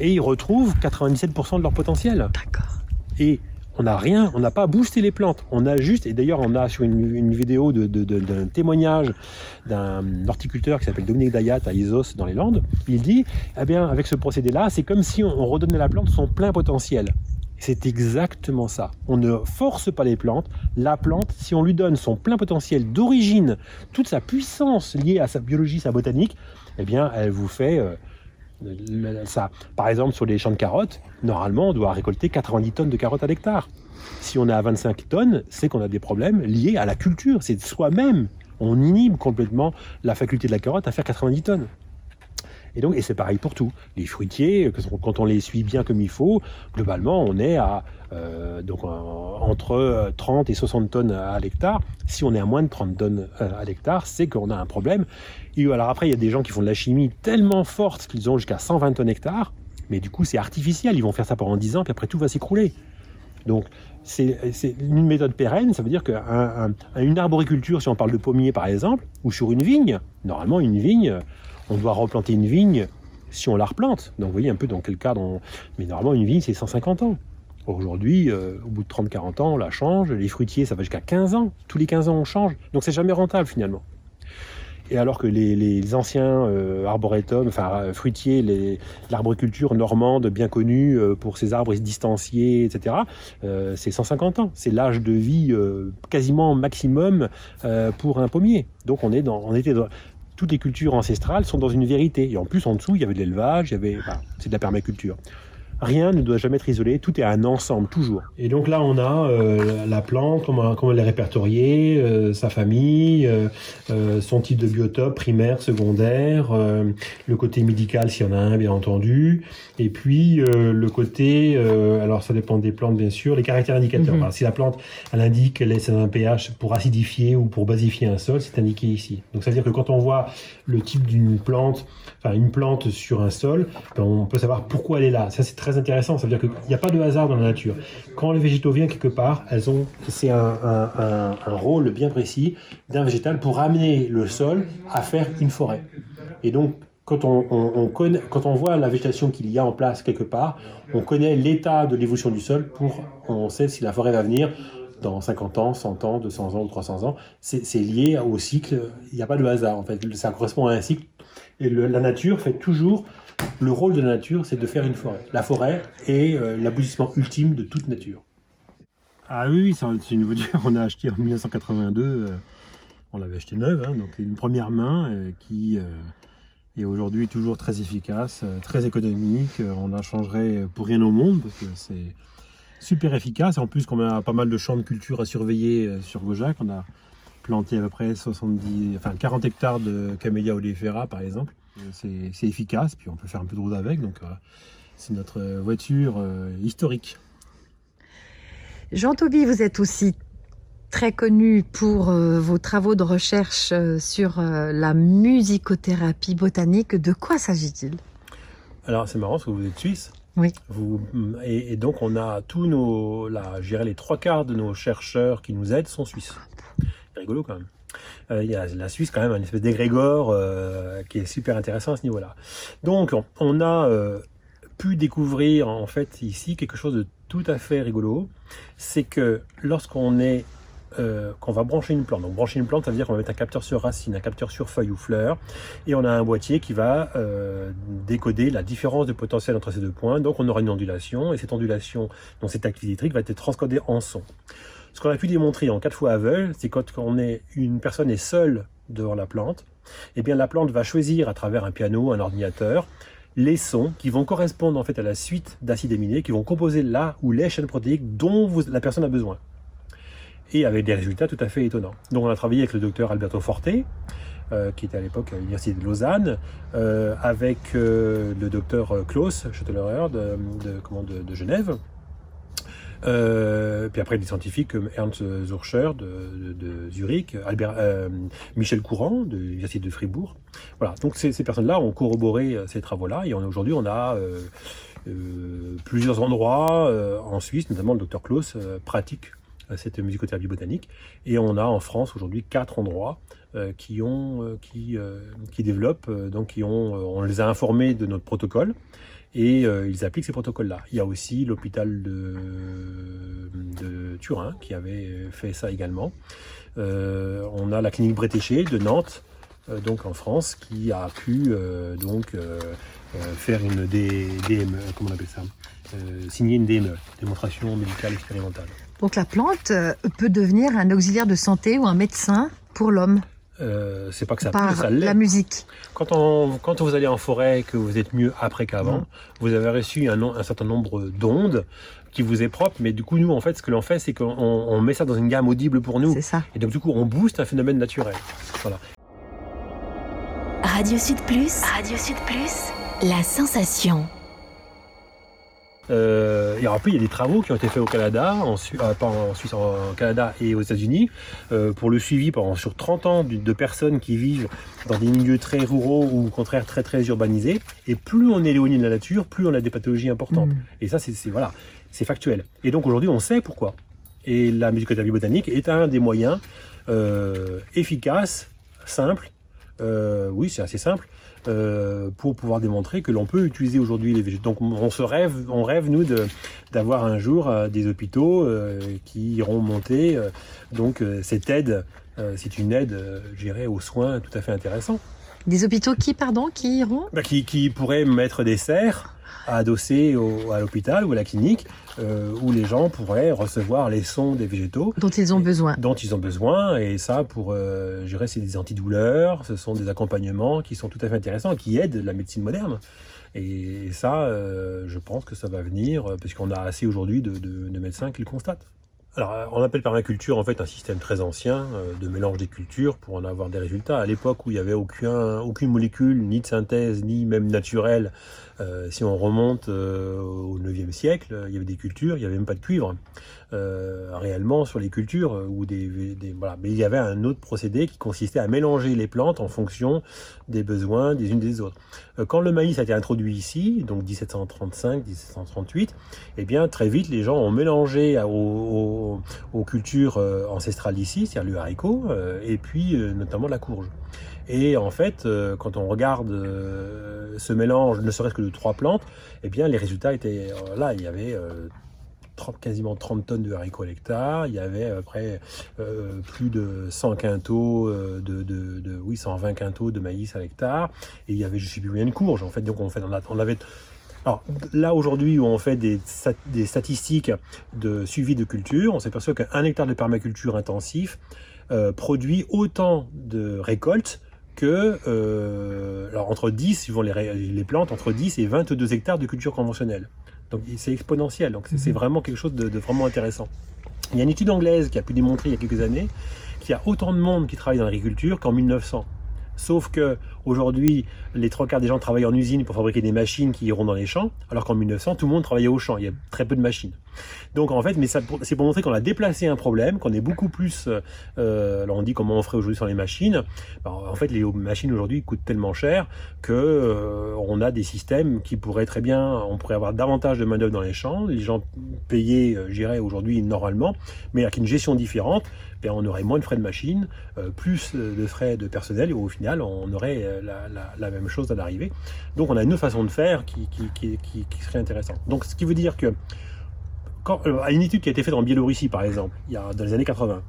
et ils retrouvent 97% de leur potentiel. D'accord. Et on n'a rien, on n'a pas boosté les plantes. On a juste, et d'ailleurs on a sur une, vidéo de- de- d'un témoignage d'un horticulteur qui s'appelle Dominique Dayat à Isos dans les Landes, il dit, eh bien avec ce procédé-là, c'est comme si on, on redonnait à la plante son plein potentiel. C'est exactement ça. On ne force pas les plantes. La plante, si on lui donne son plein potentiel d'origine, toute sa puissance liée à sa biologie, sa botanique, eh bien, elle vous fait euh, ça. Par exemple, sur les champs de carottes, normalement, on doit récolter 90 tonnes de carottes à l'hectare. Si on est à 25 tonnes, c'est qu'on a des problèmes liés à la culture. C'est de soi-même. On inhibe complètement la faculté de la carotte à faire 90 tonnes. Et donc, et c'est pareil pour tout. Les fruitiers, quand on les suit bien comme il faut, globalement, on est à euh, donc en- entre euh, 30 et 60 tonnes à l'hectare. Si on est à moins de 30 tonnes euh, à l'hectare, c'est qu'on a un problème. Et alors après, il y a des gens qui font de la chimie tellement forte qu'ils ont jusqu'à 120 tonnes hectare, mais du coup, c'est artificiel. Ils vont faire ça pendant 10 ans, puis après, tout va s'écrouler. Donc, c'est une méthode pérenne, ça veut dire qu'une une arboriculture, si on parle de pommier par exemple, ou sur une vigne, normalement, une vigne, on doit replanter une vigne si on la replante. Donc vous voyez un peu dans quel cadre. Mais normalement, une vigne, c'est 150 ans. Aujourd'hui, euh, au bout de 30-40 ans, on la change. Les fruitiers, ça va jusqu'à 15 ans. Tous les 15 ans, on change. Donc c'est jamais rentable finalement. Et alors que les, anciens euh, arboretums, enfin euh, fruitiers, l'arboriculture normande, bien connue pour ses arbres distanciés, etc., euh, c'est 150 ans. C'est l'âge de vie quasiment maximum pour un pommier. Donc on est dans, on était dans, toutes les cultures ancestrales sont dans une vérité. Et en plus, en dessous, il y avait de l'élevage, il y avait, c'est de la permaculture. Rien ne doit jamais être isolé, tout est un ensemble, toujours. Et donc là, on a euh, la plante, comment, elle est répertoriée, euh, sa famille, euh, son type de biotope, primaire, secondaire, le côté médical s'il y en a un, bien entendu, et puis euh, le côté, euh, alors ça dépend des plantes bien sûr, les caractères indicateurs. Mhm. Si la plante, elle indique qu'elle est dans un pH pour acidifier ou pour basifier un sol, c'est indiqué ici. Donc ça veut dire que quand on voit le type d'une plante, enfin une plante sur un sol, ben, on peut savoir pourquoi elle est là. Ça c'est très intéressant. Ça veut dire qu'il n'y a pas de hasard dans la nature. Quand les végétaux viennent quelque part, elles ont, c'est un, un- un- un rôle bien précis d'un végétal pour amener le sol à faire une forêt. Et donc quand on, voit la végétation qu'il y a en place quelque part, on connaît l'état de l'évolution du sol pour, on sait si la forêt va venir dans 50 ans, 100 ans, 200 ans ou 300 ans. C'est lié au cycle. Il n'y a pas de hasard en fait. Ça correspond à un cycle. Et la nature fait toujours. Le rôle de la nature, c'est de faire une forêt. La forêt est euh, l'aboutissement ultime de toute nature. Ah oui, c'est une voiture qu'on a acheté en 1982. euh, on l'avait acheté neuve, hein, donc une première main euh, qui est aujourd'hui toujours très efficace, euh, très économique. Euh, on la changerait pour rien au monde parce que c'est super efficace. En plus, qu'on a pas mal de champs de culture à surveiller euh, sur Gaujac, on a planté à peu près 70, enfin 40 hectares de camélia oleifera par exemple. C'est efficace, puis on peut faire un peu de route avec. Donc c'est notre voiture historique. Jean Toby, vous êtes aussi très connu pour euh, vos travaux de recherche euh, sur euh, la musicothérapie botanique. De quoi s'agit-il? Alors c'est marrant parce que vous êtes suisse. Oui. Vous, et, et donc on a tous nos, là, je dirais les trois quarts de nos chercheurs qui nous aident sont suisses. C'est rigolo quand même. Euh, Il y a la Suisse quand même, une espèce d'égrégore euh, qui est super intéressant à ce niveau-là. Donc on, on a euh, pu découvrir en fait ici quelque chose de tout à fait rigolo, c'est que lorsqu'on est euh, qu'on va brancher une plante. Donc brancher une plante, ça veut dire qu'on va mettre un capteur sur racine, un capteur sur feuille ou fleur, et on a un boîtier qui va euh, décoder la différence de potentiel entre ces deux points. Donc on aura une ondulation, et cette ondulation, donc cette activité électrique, va être transcodée en son. Ce qu'on a pu démontrer en quatre fois aveugle, c'est quand on est une personne est seule devant la plante, eh bien la plante va choisir à travers un piano, un ordinateur, les sons qui vont correspondre en fait à la suite d'acides aminés qui vont composer la ou les chaînes protéiques dont la personne a besoin. Et avec des résultats tout à fait étonnants. Donc on a travaillé avec le docteur Alberto Forte, euh, qui était à l'époque à l'université de Lausanne, euh, avec euh, le docteur Klaus Schutteler de, de, Genève, puis après des scientifiques comme Ernst Zurcher de, Zurich, Michel Courant de l'université de Fribourg. Voilà, donc ces, personnes-là ont corroboré ces travaux-là et aujourd'hui on a plusieurs endroits en Suisse, notamment le docteur Klaus pratique cette musicothérapie botanique et on a en France aujourd'hui quatre endroits euh, qui ont euh, qui euh, qui développent donc qui ont on les a informés de notre protocole et ils appliquent ces protocoles-là. Il y a aussi l'hôpital de, de Turin qui avait fait ça également. On a la clinique Bretéché de Nantes, donc en France, qui a pu donc faire une DME, comment on appelle ça? Signer une DME, démonstration médicale expérimentale. Donc la plante euh, peut devenir un auxiliaire de santé ou un médecin pour l'homme Euh, c'est pas que ça peut, par ça l'est. la musique. Quand, on, quand vous allez en forêt et que vous êtes mieux après qu'avant, Mm. vous avez reçu un, certain nombre d'ondes qui vous est propre, mais du coup, nous, en fait, ce que l'on fait, c'est qu'on on met ça dans une gamme audible pour nous. C'est ça. Et donc, du coup, on booste un phénomène naturel. Voilà. Radio Sud Plus. Radio Sud Plus. La sensation. Euh, et après, il y a des travaux qui ont été faits au Canada, en, Su- euh, pas en Suisse, en Canada et aux États-Unis, euh, pour le suivi pendant sur 30 ans de, de personnes qui vivent dans des milieux très ruraux ou au contraire très très urbanisés. Et plus on est éloigné de la nature, plus on a des pathologies importantes. Mm. Et ça, c'est c'est- voilà, c'est factuel. Et donc aujourd'hui, on sait pourquoi. Et la musicothérapie botanique est un des moyens euh, efficaces, simples. euh, oui, c'est assez simple. Euh, pour pouvoir démontrer que l'on peut utiliser aujourd'hui les végétaux. Donc on se rêve, on rêve nous d'avoir un jour euh, des hôpitaux euh, qui iront monter. donc cette aide, c'est une aide, dirais, aux soins tout à fait intéressant. Des hôpitaux qui, pardon, qui iront Bah, qui, qui pourrait mettre des serres adossées au- à l'hôpital ou à la clinique, euh, où les gens pourraient recevoir les sons des végétaux dont ils ont besoin. dont ils ont besoin. Et ça, pour, euh, je dirais, c'est des antidouleurs, ce sont des accompagnements qui sont tout à fait intéressants, qui aident la médecine moderne. Et ça, euh, je pense que ça va venir, euh, parce qu'on a assez aujourd'hui de, de- de médecins qui le constatent. Alors, euh, on appelle permaculture en fait un système très ancien euh, de mélange des cultures pour en avoir des résultats. À l'époque où il n'y avait aucun, aucune molécule, ni de synthèse, ni même naturelle, euh, si on remonte euh, au 9e siècle, il y avait des cultures, il n'y avait même pas de cuivre euh, réellement sur les cultures. Mais il y avait un autre procédé qui consistait à mélanger les plantes en fonction des besoins des unes des autres. Quand le maïs a été introduit ici, donc 1735, 1738, eh bien très vite les gens ont mélangé aux, cultures ancestrales d'ici, c'est-à-dire le haricot, et puis notamment la courge. Et en fait, euh, quand on regarde euh, ce mélange, ne serait-ce que de trois plantes, eh bien les résultats étaient euh, là. Il y avait 30 quasiment 30 tonnes de haricots à l'hectare. Il y avait après euh, plus de 100 quintaux de, de, de- oui 120 quintaux de maïs à l'hectare. Et il y avait je sais plus combien de courges. En fait, donc on fait on, a- alors là aujourd'hui où on fait des, des statistiques de suivi de culture, on s'aperçoit qu'un hectare de permaculture intensif euh, produit autant de récoltes que euh, alors entre 10 suivant les, les plantes entre 10 et 22 hectares de culture conventionnelle. Donc c'est exponentiel, donc c'est c'est vraiment quelque chose de, de vraiment intéressant. Il y a une étude anglaise qui a pu démontrer il y a quelques années qu'il y a autant de monde qui travaille dans l'agriculture qu'en 1900. Sauf que aujourd'hui, les trois quarts des gens travaillent en usine pour fabriquer des machines qui iront dans les champs, alors qu'en 1900, tout le monde travaillait au champ. Il y a très peu de machines. Donc en fait, mais c'est pour montrer qu'on a déplacé un problème, qu'on est beaucoup plus. Euh, alors on dit comment on ferait aujourd'hui sans les machines. Ben, en fait, les machines aujourd'hui coûtent tellement cher que euh, on a des systèmes qui pourraient très bien, on pourrait avoir davantage de main d'œuvre dans les champs, les gens payés, euh, j'irais aujourd'hui normalement, mais avec une gestion différente, ben, on aurait moins de frais de machine, euh, plus euh, de frais de personnel, et au final, on aurait euh, la, même chose à l'arrivée. Donc on a une façon de faire qui, qui, qui, qui- serait intéressante. Donc ce qui veut dire que quand, euh, à une étude qui a été faite en Biélorussie, par exemple, il y a, dans les années 80,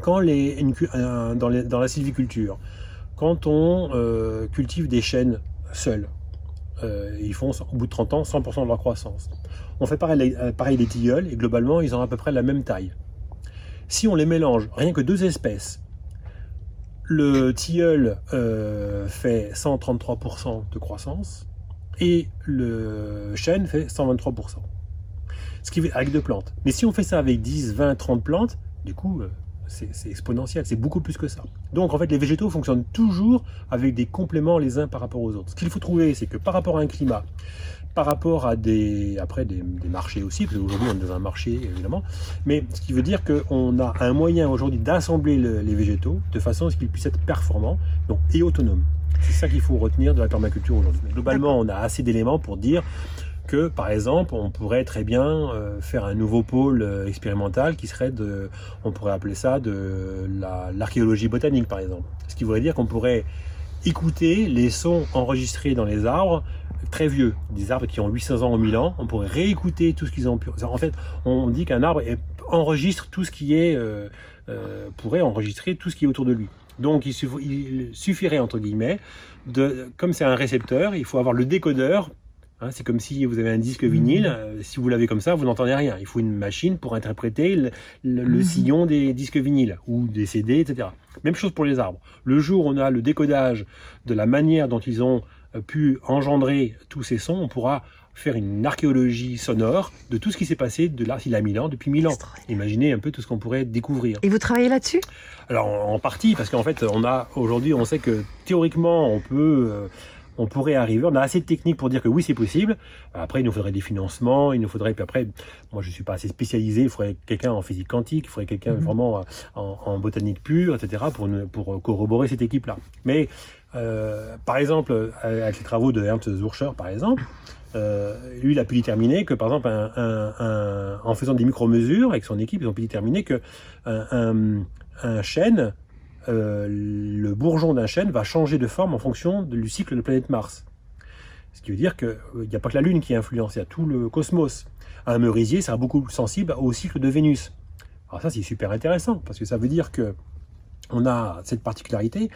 quand les, un- dans, dans la sylviculture, quand on euh, cultive des chênes seuls, euh, ils font au bout de 30 ans 100% de leur croissance. On fait pareil, euh, pareil les tilleuls et globalement ils ont à peu près la même taille. Si on les mélange, rien que deux espèces, le tilleul euh, fait 133% de croissance et le chêne fait 123%. Ce qui avec deux plantes. Mais si on fait ça avec 10, 20, 30 plantes, du coup, euh, c'est exponentiel, c'est beaucoup plus que ça. Donc en fait, les végétaux fonctionnent toujours avec des compléments les uns par rapport aux autres. Ce qu'il faut trouver, c'est que par rapport à un climat, par rapport à des, après des, des marchés aussi, parce qu'aujourd'hui on est dans un marché évidemment, mais ce qui veut dire qu'on a un moyen aujourd'hui d'assembler le- les végétaux de façon à ce qu'ils puissent être performants donc, et autonomes. C'est ça qu'il faut retenir de la permaculture aujourd'hui. Globalement, on a assez d'éléments pour dire que, par exemple, on pourrait très bien euh, faire un nouveau pôle euh, expérimental qui serait de, on pourrait appeler ça de la- l'archéologie botanique, par exemple. Ce qui voudrait dire qu'on pourrait écouter les sons enregistrés dans les arbres très vieux, des arbres qui ont 800 ans ou 1000 ans, on pourrait réécouter tout ce qu'ils ont pu. En fait, on dit qu'un arbre enregistre tout ce qui est, euh, euh, pourrait enregistrer tout ce qui est autour de lui. Donc, il, suff- il suffirait entre guillemets de, comme c'est un récepteur, il faut avoir le décodeur. Hein, c'est comme si vous avez un disque vinyle. euh, si vous l'avez comme ça, vous n'entendez rien. Il faut une machine pour interpréter le, le- le Mhm. sillon des disques vinyles ou des CD, etc. Même chose pour les arbres. Le jour où on a le décodage de la manière dont ils ont pu engendrer tous ces sons, on pourra faire une archéologie sonore de tout ce qui s'est passé de là, s'il a 1000 ans, depuis 1000 ans. Imaginez un peu tout ce qu'on pourrait découvrir. Et vous travaillez là-dessus? Alors en, partie parce qu'en fait on a aujourd'hui on sait que théoriquement on peut euh, on pourrait arriver, on a assez de techniques pour dire que oui c'est possible. Après il nous faudrait des financements, il nous faudrait puis après moi je suis pas assez spécialisé, il faudrait quelqu'un en physique quantique, il faudrait quelqu'un Mhm. vraiment euh, en, en botanique pure, etc. pour pour corroborer cette équipe là. Mais euh, par exemple avec les travaux de Ernst Zurcher par exemple. euh, lui, il a pu déterminer que, par exemple, en faisant des micro-mesures avec son équipe, ils ont pu déterminer que un, chêne euh, le bourgeon d'un chêne va changer de forme en fonction du cycle de la planète Mars. Ce qui veut dire qu'il n'y a pas que la Lune qui influence, il y a tout le cosmos. Un merisier sera beaucoup plus sensible au cycle de Vénus. Alors ça, c'est super intéressant, parce que ça veut dire que on a cette particularité,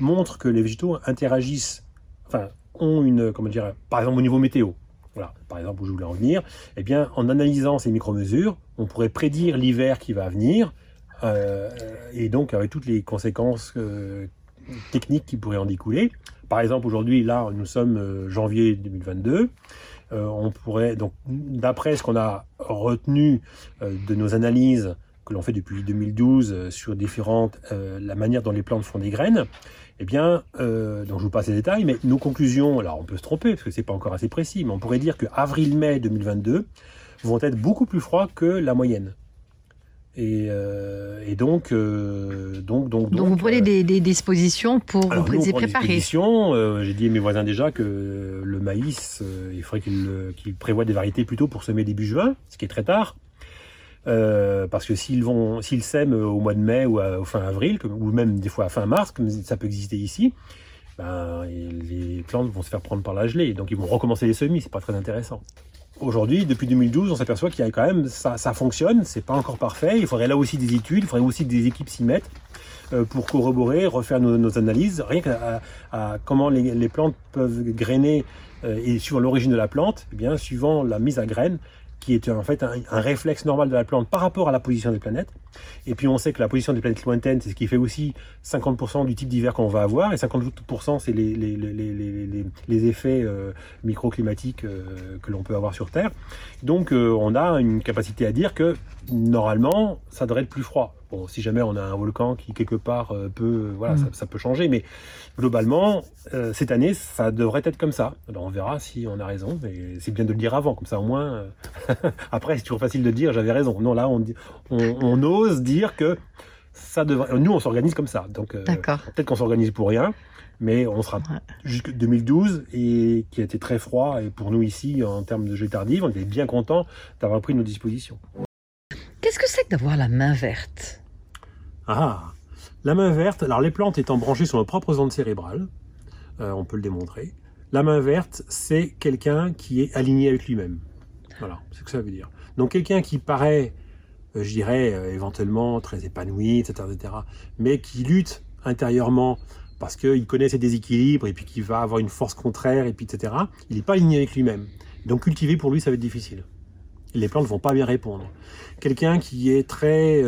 montre que les végétaux interagissent, enfin, ont une, comment dire, par exemple au niveau météo. Voilà, par exemple, où je voulais en venir, eh bien, en analysant ces micromesures, on pourrait prédire l'hiver qui va venir, euh, et donc avec toutes les conséquences euh, techniques qui pourraient en découler. Par exemple, aujourd'hui, là, nous sommes euh, janvier 2022. Euh, on pourrait, donc, d'après ce qu'on a retenu de nos analyses que l'on fait depuis 2012 euh, sur différentes, la manière dont les plantes font des graines, eh bien, euh, donc je vous passe les détails, mais nos conclusions, alors on peut se tromper parce que c'est pas encore assez précis, mais on pourrait dire que avril-mai 2022 vont être beaucoup plus froids que la moyenne. Et, euh, et donc, euh, donc, donc, Donc vous prenez euh, des, des dispositions pour alors, vous nous, on y prend des préparer. dispositions. Euh, J'ai dit à mes voisins déjà que le maïs, euh, il faudrait qu'ils euh, prévoient des variétés plutôt pour semer début juin, ce qui est très tard. Euh, parce que s'ils vont, s'ils sèment au mois de mai ou au fin avril, ou même des fois à fin mars, comme ça peut exister ici, ben, les plantes vont se faire prendre par la gelée, donc ils vont recommencer les semis. C'est pas très intéressant. Aujourd'hui, depuis 2012, on s'aperçoit qu'il y a quand même ça, ça fonctionne. C'est pas encore parfait. Il faudrait là aussi des études, il faudrait aussi que des équipes s'y mettent euh, pour corroborer, refaire nos, analyses, rien qu'à comment les, plantes peuvent grainer euh, et suivant l'origine de la plante, eh bien suivant la mise à graines, qui est en fait un, réflexe normal de la plante par rapport à la position des planètes. Et puis on sait que la position des planètes lointaines, c'est ce qui fait aussi 50% du type d'hiver qu'on va avoir, et 50% c'est les, les, les- les effets euh, microclimatiques euh, que l'on peut avoir sur Terre. Donc euh, on a une capacité à dire que normalement, ça devrait être plus froid. Bon, si jamais on a un volcan qui quelque part euh, peut, euh, voilà, Mm. ça, ça peut changer, mais globalement, euh, cette année, ça devrait être comme ça. Alors on verra si on a raison, mais c'est bien de le dire avant, comme ça au moins. euh, Après, c'est toujours facile de dire j'avais raison. Non, là, on, on, on ose dire que ça devrait. Nous, on s'organise comme ça. Donc euh, D'accord. peut-être qu'on s'organise pour rien, mais on sera Ouais. jusque 2012 et qui a été très froid et pour nous ici en termes de jeux tardifs, on était bien contents d'avoir pris nos dispositions. Qu'est-ce que c'est que d'avoir la main verte? Ah, la main verte. Alors les plantes étant branchées sur nos propres ondes cérébrales, euh, on peut le démontrer. La main verte, c'est quelqu'un qui est aligné avec lui-même. Voilà, c'est ce que ça veut dire. Donc quelqu'un qui paraît, euh, je dirais, euh, éventuellement très épanoui, etc., etc., mais qui lutte intérieurement parce qu'il connaît ses déséquilibres et puis qu'il va avoir une force contraire, et puis etc., il n'est pas aligné avec lui-même. Donc cultiver pour lui, ça va être difficile. Les plantes ne vont pas bien répondre. Quelqu'un qui est très...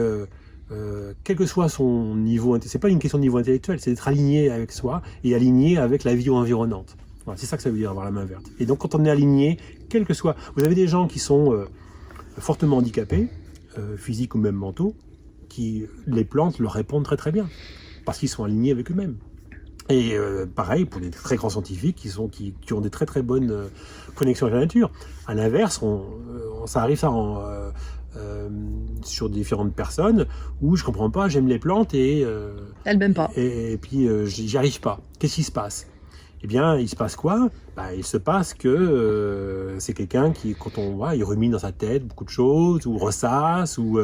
quel que soit son niveau, c'est pas une question de niveau intellectuel, c'est d'être aligné avec soi et aligné avec la vie environnante. Voilà, c'est ça que ça veut dire avoir la main verte. Et donc quand on est aligné, quel que soit, vous avez des gens qui sont euh, fortement handicapés, euh, physiques ou même mentaux, qui les plantes leur répondent très très bien parce qu'ils sont alignés avec eux-mêmes. Et euh, pareil pour des très grands scientifiques qui sont qui, ont des très très bonnes connexions avec la nature. À l'inverse, on, ça arrive ça en, euh, sur différentes personnes où je comprends pas, j'aime les plantes et euh, Elle m'aime pas. et, et puis euh, j'y arrive pas. Qu'est-ce qui se passe? Eh bien, il se passe quoi? Bah, Il se passe que euh, c'est quelqu'un qui, quand on voit, il rumine dans sa tête beaucoup de choses, ou ressasse, ou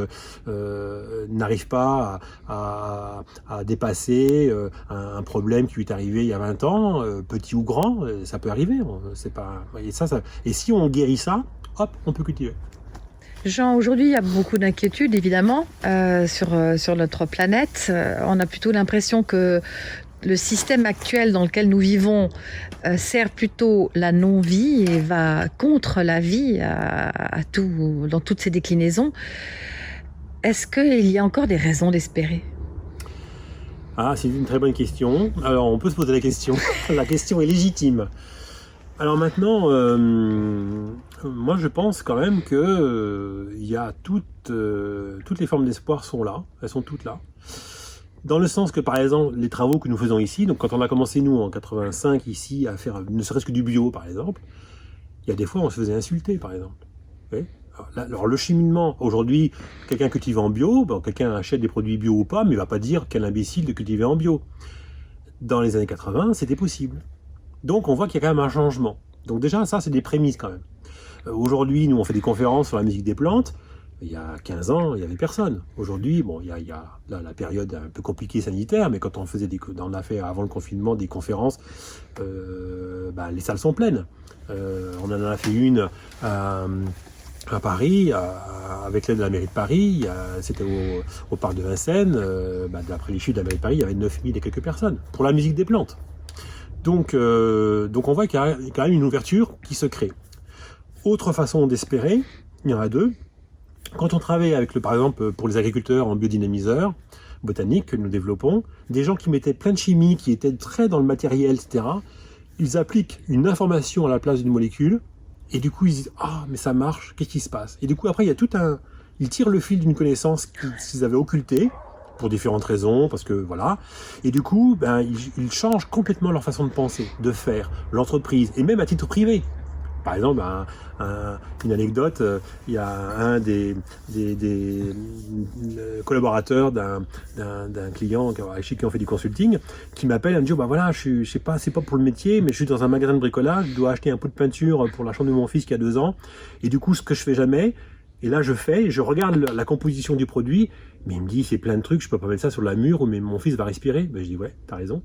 n'arrive pas à, à- à dépasser un, un problème qui lui est arrivé il y a 20 ans, petit ou grand, ça peut arriver. C'est pas. Et ça, ça, et si on guérit ça, hop, on peut cultiver. Jean, aujourd'hui, il y a beaucoup d'inquiétudes, évidemment, euh, sur, euh, sur notre planète. Euh, on a plutôt l'impression que le système actuel dans lequel nous vivons sert plutôt la non-vie et va contre la vie dans toutes ses déclinaisons. Est-ce qu'il y a encore des raisons d'espérer? Ah, c'est une très bonne question. Alors, on peut se poser la question. la question est légitime. Alors maintenant, moi je pense quand même que euh, y a toutes, euh, toutes les formes d'espoir sont là. Elles sont toutes là. Dans le sens que, par exemple, les travaux que nous faisons ici, donc quand on a commencé nous en 85 ici à faire ne serait-ce que du bio, par exemple, il y a des fois on se faisait insulter, par exemple. Alors, le cheminement, aujourd'hui, quelqu'un cultive en bio, quelqu'un achète des produits bio ou pas, mais il va pas dire quel imbécile de cultiver en bio. Dans les années 80, c'était possible. Donc on voit qu'il y a quand même un changement. Donc déjà, ça, c'est des prémices quand même. Euh, aujourd'hui, nous, on fait des conférences sur la musique des plantes. il y a 15 ans, il n'y avait personne. Aujourd'hui, bon, il y a, la période un peu compliquée sanitaire, mais quand on faisait des, on a fait avant le confinement des conférences, euh, bah, les salles sont pleines. Euh, on en a fait une à, Paris, avec l'aide de la mairie de Paris. C'était au, parc de Vincennes. euh, bah, D'après les chiffres de la mairie de Paris, il y avait 9000 et quelques personnes pour la musique des plantes. Donc, donc on voit qu'il y a quand même une ouverture qui se crée. Autre façon d'espérer, il y en a deux. Quand on travaille avec, le, par exemple, pour les agriculteurs en biodynamiseur botanique que nous développons, des gens qui mettaient plein de chimie, qui étaient très dans le matériel, etc., ils appliquent une information à la place d'une molécule, et du coup ils disent Ah, mais ça marche, qu'est-ce qui se passe? Et du coup, après, il y a tout un. Ils tirent le fil d'une connaissance qu'ils avaient occultée, pour différentes raisons, parce que voilà. Et du coup, ben, ils changent complètement leur façon de penser, de faire, l'entreprise, et même à titre privé. Par exemple, un- un- une anecdote, euh, il y a un des, euh, collaborateurs d'un client avec qui on fait du consulting qui m'appelle et me dit bah voilà je, je sais pas c'est pas pour le métier mais je suis dans un magasin de bricolage je dois acheter un pot de peinture pour la chambre de mon fils qui a deux ans. Et du coup ce que je fais jamais et là je fais je regarde la composition du produit mais il me dit c'est plein de trucs je peux pas mettre ça sur la mur mais mon fils va respirer. Ben, je dis ouais t'as raison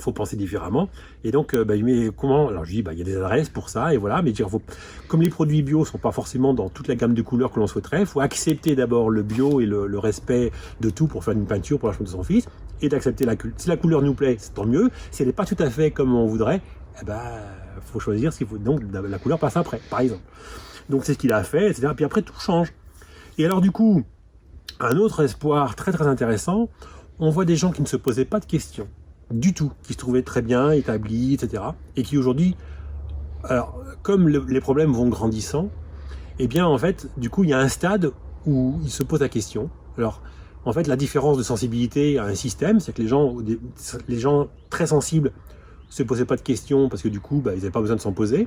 faut penser différemment. Et donc, euh, bah, met comment Alors, je dis, bah, il y a des adresses pour ça, et voilà. Mais dire, faut, comme les produits bio sont pas forcément dans toute la gamme de couleurs que l'on souhaiterait, faut accepter d'abord le bio et le, respect de tout pour faire une peinture pour la chambre de son fils, et d'accepter la couleur. Si la couleur nous plaît, c'est tant mieux. Si elle n'est pas tout à fait comme on voudrait, eh ben, faut choisir ce qu'il faut. Donc, la la couleur passe après, par exemple. Donc, c'est ce qu'il a fait, etc. Puis après, tout change. Et alors, du coup, un autre espoir très très intéressant, on voit des gens qui ne se posaient pas de questions du tout, qui se trouvaient très bien établis, etc. Et qui aujourd'hui, alors comme le- les problèmes vont grandissant, eh bien en fait, du coup, il y a un stade où ils se posent la question. Alors, en fait, la différence de sensibilité à un système, c'est que les gens, les gens très sensibles se posaient pas de questions parce que du coup, bah, ils n'avaient pas besoin de s'en poser.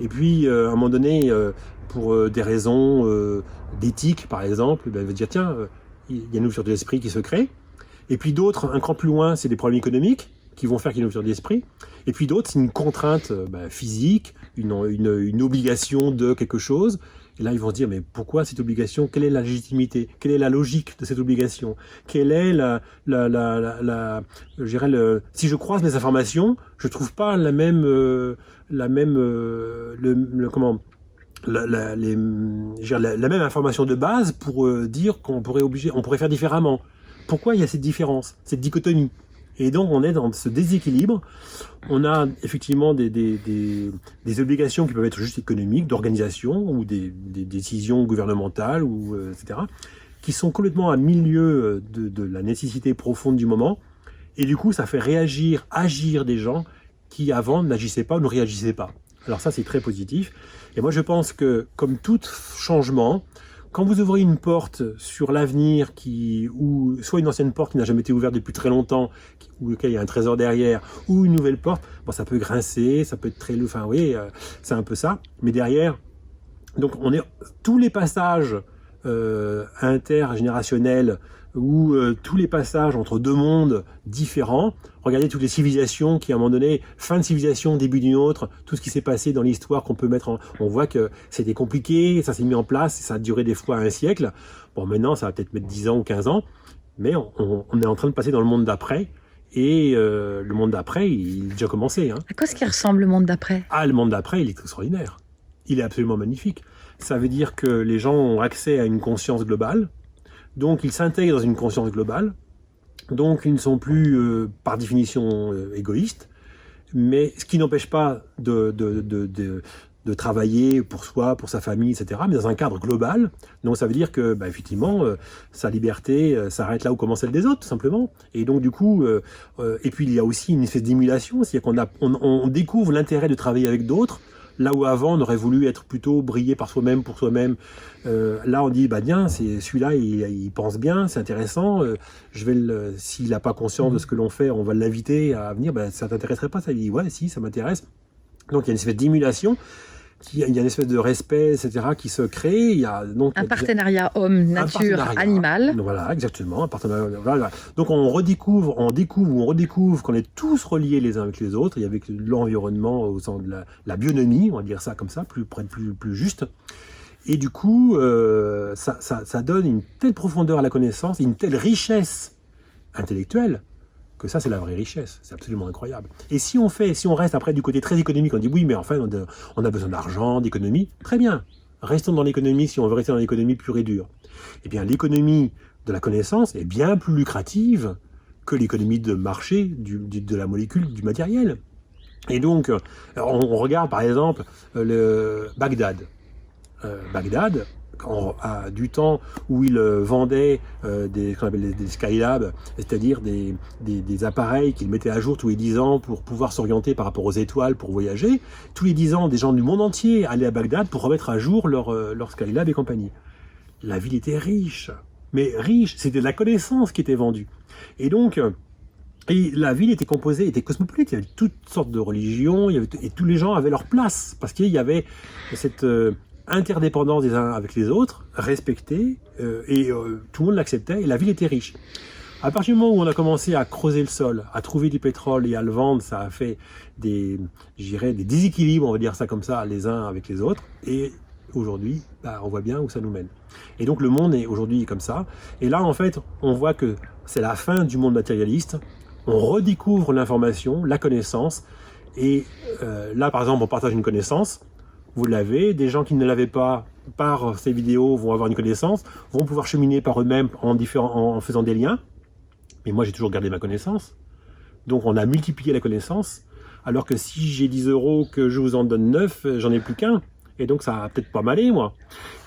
Et puis, euh, à un moment donné, euh, pour euh, des raisons d'éthique, par exemple, bah, ils vont dire tiens, il y a une ouverture de l'esprit qui se crée. Et puis d'autres, un cran plus loin, c'est des problèmes économiques qui vont faire qu'il y a une ouverture d'esprit. Et puis d'autres, c'est une contrainte euh, bah, physique, une, obligation de quelque chose. Et là, ils vont se dire, mais pourquoi cette obligation? Quelle est la légitimité? Quelle est la logique de cette obligation? Quelle est la... la, la, la, la- le, si je croise mes informations, je trouve pas la même... euh, la même... euh, le, comment la, la, même information de base pour dire qu'on pourrait obliger, on pourrait faire différemment. Pourquoi il y a cette différence, cette dichotomie? Et donc on est dans ce déséquilibre. On a effectivement des, des, obligations qui peuvent être juste économiques, d'organisation ou des, décisions gouvernementales ou euh, etc. qui sont complètement à milieu de, de la nécessité profonde du moment. Et du coup, ça fait réagir, agir des gens qui avant n'agissaient pas ou ne réagissaient pas. Alors ça, c'est très positif. Et moi, je pense que, comme tout changement, quand vous ouvrez une porte sur l'avenir qui, ou soit une ancienne porte qui n'a jamais été ouverte depuis très longtemps, qui- ou lequel il y a un trésor derrière, ou une nouvelle porte, bon, ça peut grincer, ça peut être très, enfin, oui, euh, c'est un peu ça. Mais derrière, donc, on est tous les passages euh, intergénérationnels ou euh, tous les passages entre deux mondes différents. Regardez toutes les civilisations qui, à un moment donné, fin de civilisation, début d'une autre, tout ce qui s'est passé dans l'histoire qu'on peut mettre en... On voit que c'était compliqué, ça s'est mis en place, ça a duré des fois un siècle. Bon, maintenant, ça va peut-être mettre 10 ans ou 15 ans, mais on, on- on est en train de passer dans le monde d'après. Et euh, le monde d'après, il est déjà commencé. Hein. À quoi est-ce qu'il ressemble le monde d'après? Ah, le monde d'après, il est extraordinaire. Il est absolument magnifique. Ça veut dire que les gens ont accès à une conscience globale. Donc, ils s'intègrent dans une conscience globale. Donc, ils ne sont plus, euh, par définition, euh, égoïstes. Mais ce qui n'empêche pas de, de, de, travailler pour soi, pour sa famille, etc., mais dans un cadre global. Donc, ça veut dire que, bah, effectivement, euh, sa liberté s'arrête là où commence celle des autres, tout simplement. Et donc, du coup, et puis il y a aussi une espèce d'émulation, c'est-à-dire qu'on on découvre l'intérêt de travailler avec d'autres, là où avant on aurait voulu être plutôt briller par soi-même, pour soi-même. Euh, là, on dit, bah bien, c'est celui-là, il, pense bien, c'est intéressant. euh, je vais, s'il n'a pas conscience de ce que l'on fait, on va l'inviter à venir. Bah, ça t'intéresserait pas Ça, il dit, ouais, si, ça m'intéresse. Donc il y a une espèce d'émulation, qui- il y a une espèce de respect, etc., qui se crée. Il y a donc Un partenariat homme-nature partenariat. animal. voilà, exactement. un partenariat, voilà. Donc on redécouvre, on découvre ou on redécouvre qu'on est tous reliés les uns avec les autres, et avec l'environnement au sens de la, la bionomie, on va dire ça comme ça, plus, plus, plus, plus juste. Et du coup, euh, ça, ça- ça donne une telle profondeur à la connaissance, une telle richesse intellectuelle, que ça, c'est la vraie richesse. C'est absolument incroyable. Et si on fait, si on reste après du côté très économique, on dit oui, mais enfin, on a, besoin d'argent, d'économie. Très bien. Restons dans l'économie si on veut rester dans l'économie pure et dure. Eh bien, l'économie de la connaissance est bien plus lucrative que l'économie de marché du- de la molécule, du matériel. Et donc, euh, on, on regarde par exemple euh, le Bagdad. Euh, Bagdad, à du temps où il euh, vendait euh, des, qu'on c'est-à-dire des, appareils qu'il mettait à jour tous les 10 ans pour pouvoir s'orienter par rapport aux étoiles pour voyager. Tous les 10 ans, des gens du monde entier allaient à Bagdad pour remettre à jour leur, euh, leur Skylab et compagnie. La ville était riche, mais riche, c'était de la connaissance qui était vendue. Et donc, et la ville était composée, était cosmopolite, il y avait toutes sortes de religions, et tous les gens avaient leur place, parce qu'il y avait cette interdépendance des uns avec les autres, respectée, euh, et euh, tout le monde l'acceptait, et la ville était riche. À partir du moment où on a commencé à creuser le sol, à trouver du pétrole et à le vendre, ça a fait des, je dirais, des déséquilibres, on va dire ça comme ça, les uns avec les autres, et aujourd'hui, bah, on voit bien où ça nous mène. Et donc le monde est aujourd'hui comme ça, et là en fait, on voit que c'est la fin du monde matérialiste, on redécouvre l'information, la connaissance, et euh, là par exemple on partage une connaissance, vous l'avez, des gens qui ne l'avaient pas par ces vidéos vont avoir une connaissance, vont pouvoir cheminer par eux-mêmes en, faisant des liens, mais moi j'ai toujours gardé ma connaissance, donc on a multiplié la connaissance, alors que si j'ai 10 euros que je vous en donne 9, j'en ai plus qu'un, et donc ça va peut-être pas m'aller moi.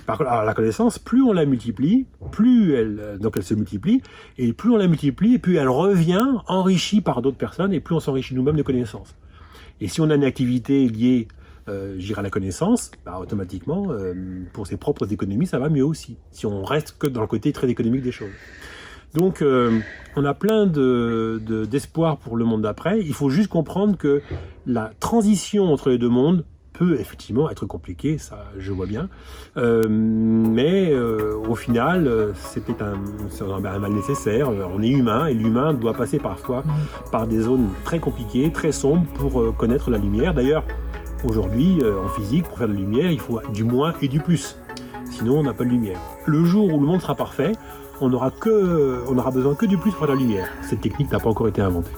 Par la connaissance, plus on la multiplie, plus elle, euh, donc elle se multiplie, et plus on la multiplie, plus elle revient enrichie par d'autres personnes, et plus on s'enrichit nous-mêmes de connaissances. Et si on a une activité liée, euh, je dirais, à la connaissance, bah, automatiquement, euh, pour ses propres économies, ça va mieux aussi. Si on reste que dans le côté très économique des choses. Donc, euh, on a plein de, de- d'espoir pour le monde d'après. Il faut juste comprendre que la transition entre les deux mondes peut effectivement être compliquée, ça je vois bien. Euh, mais euh, au final, peut-être un, un mal nécessaire. On est humain et l'humain doit passer parfois par des zones très compliquées, très sombres pour connaître la lumière. D'ailleurs, aujourd'hui, euh, en physique, pour faire de la lumière, il faut du moins et du plus. Sinon, on n'a pas de lumière. Le jour où le monde sera parfait, on n'aura besoin que du plus pour faire de la lumière. Cette technique n'a pas encore été inventée.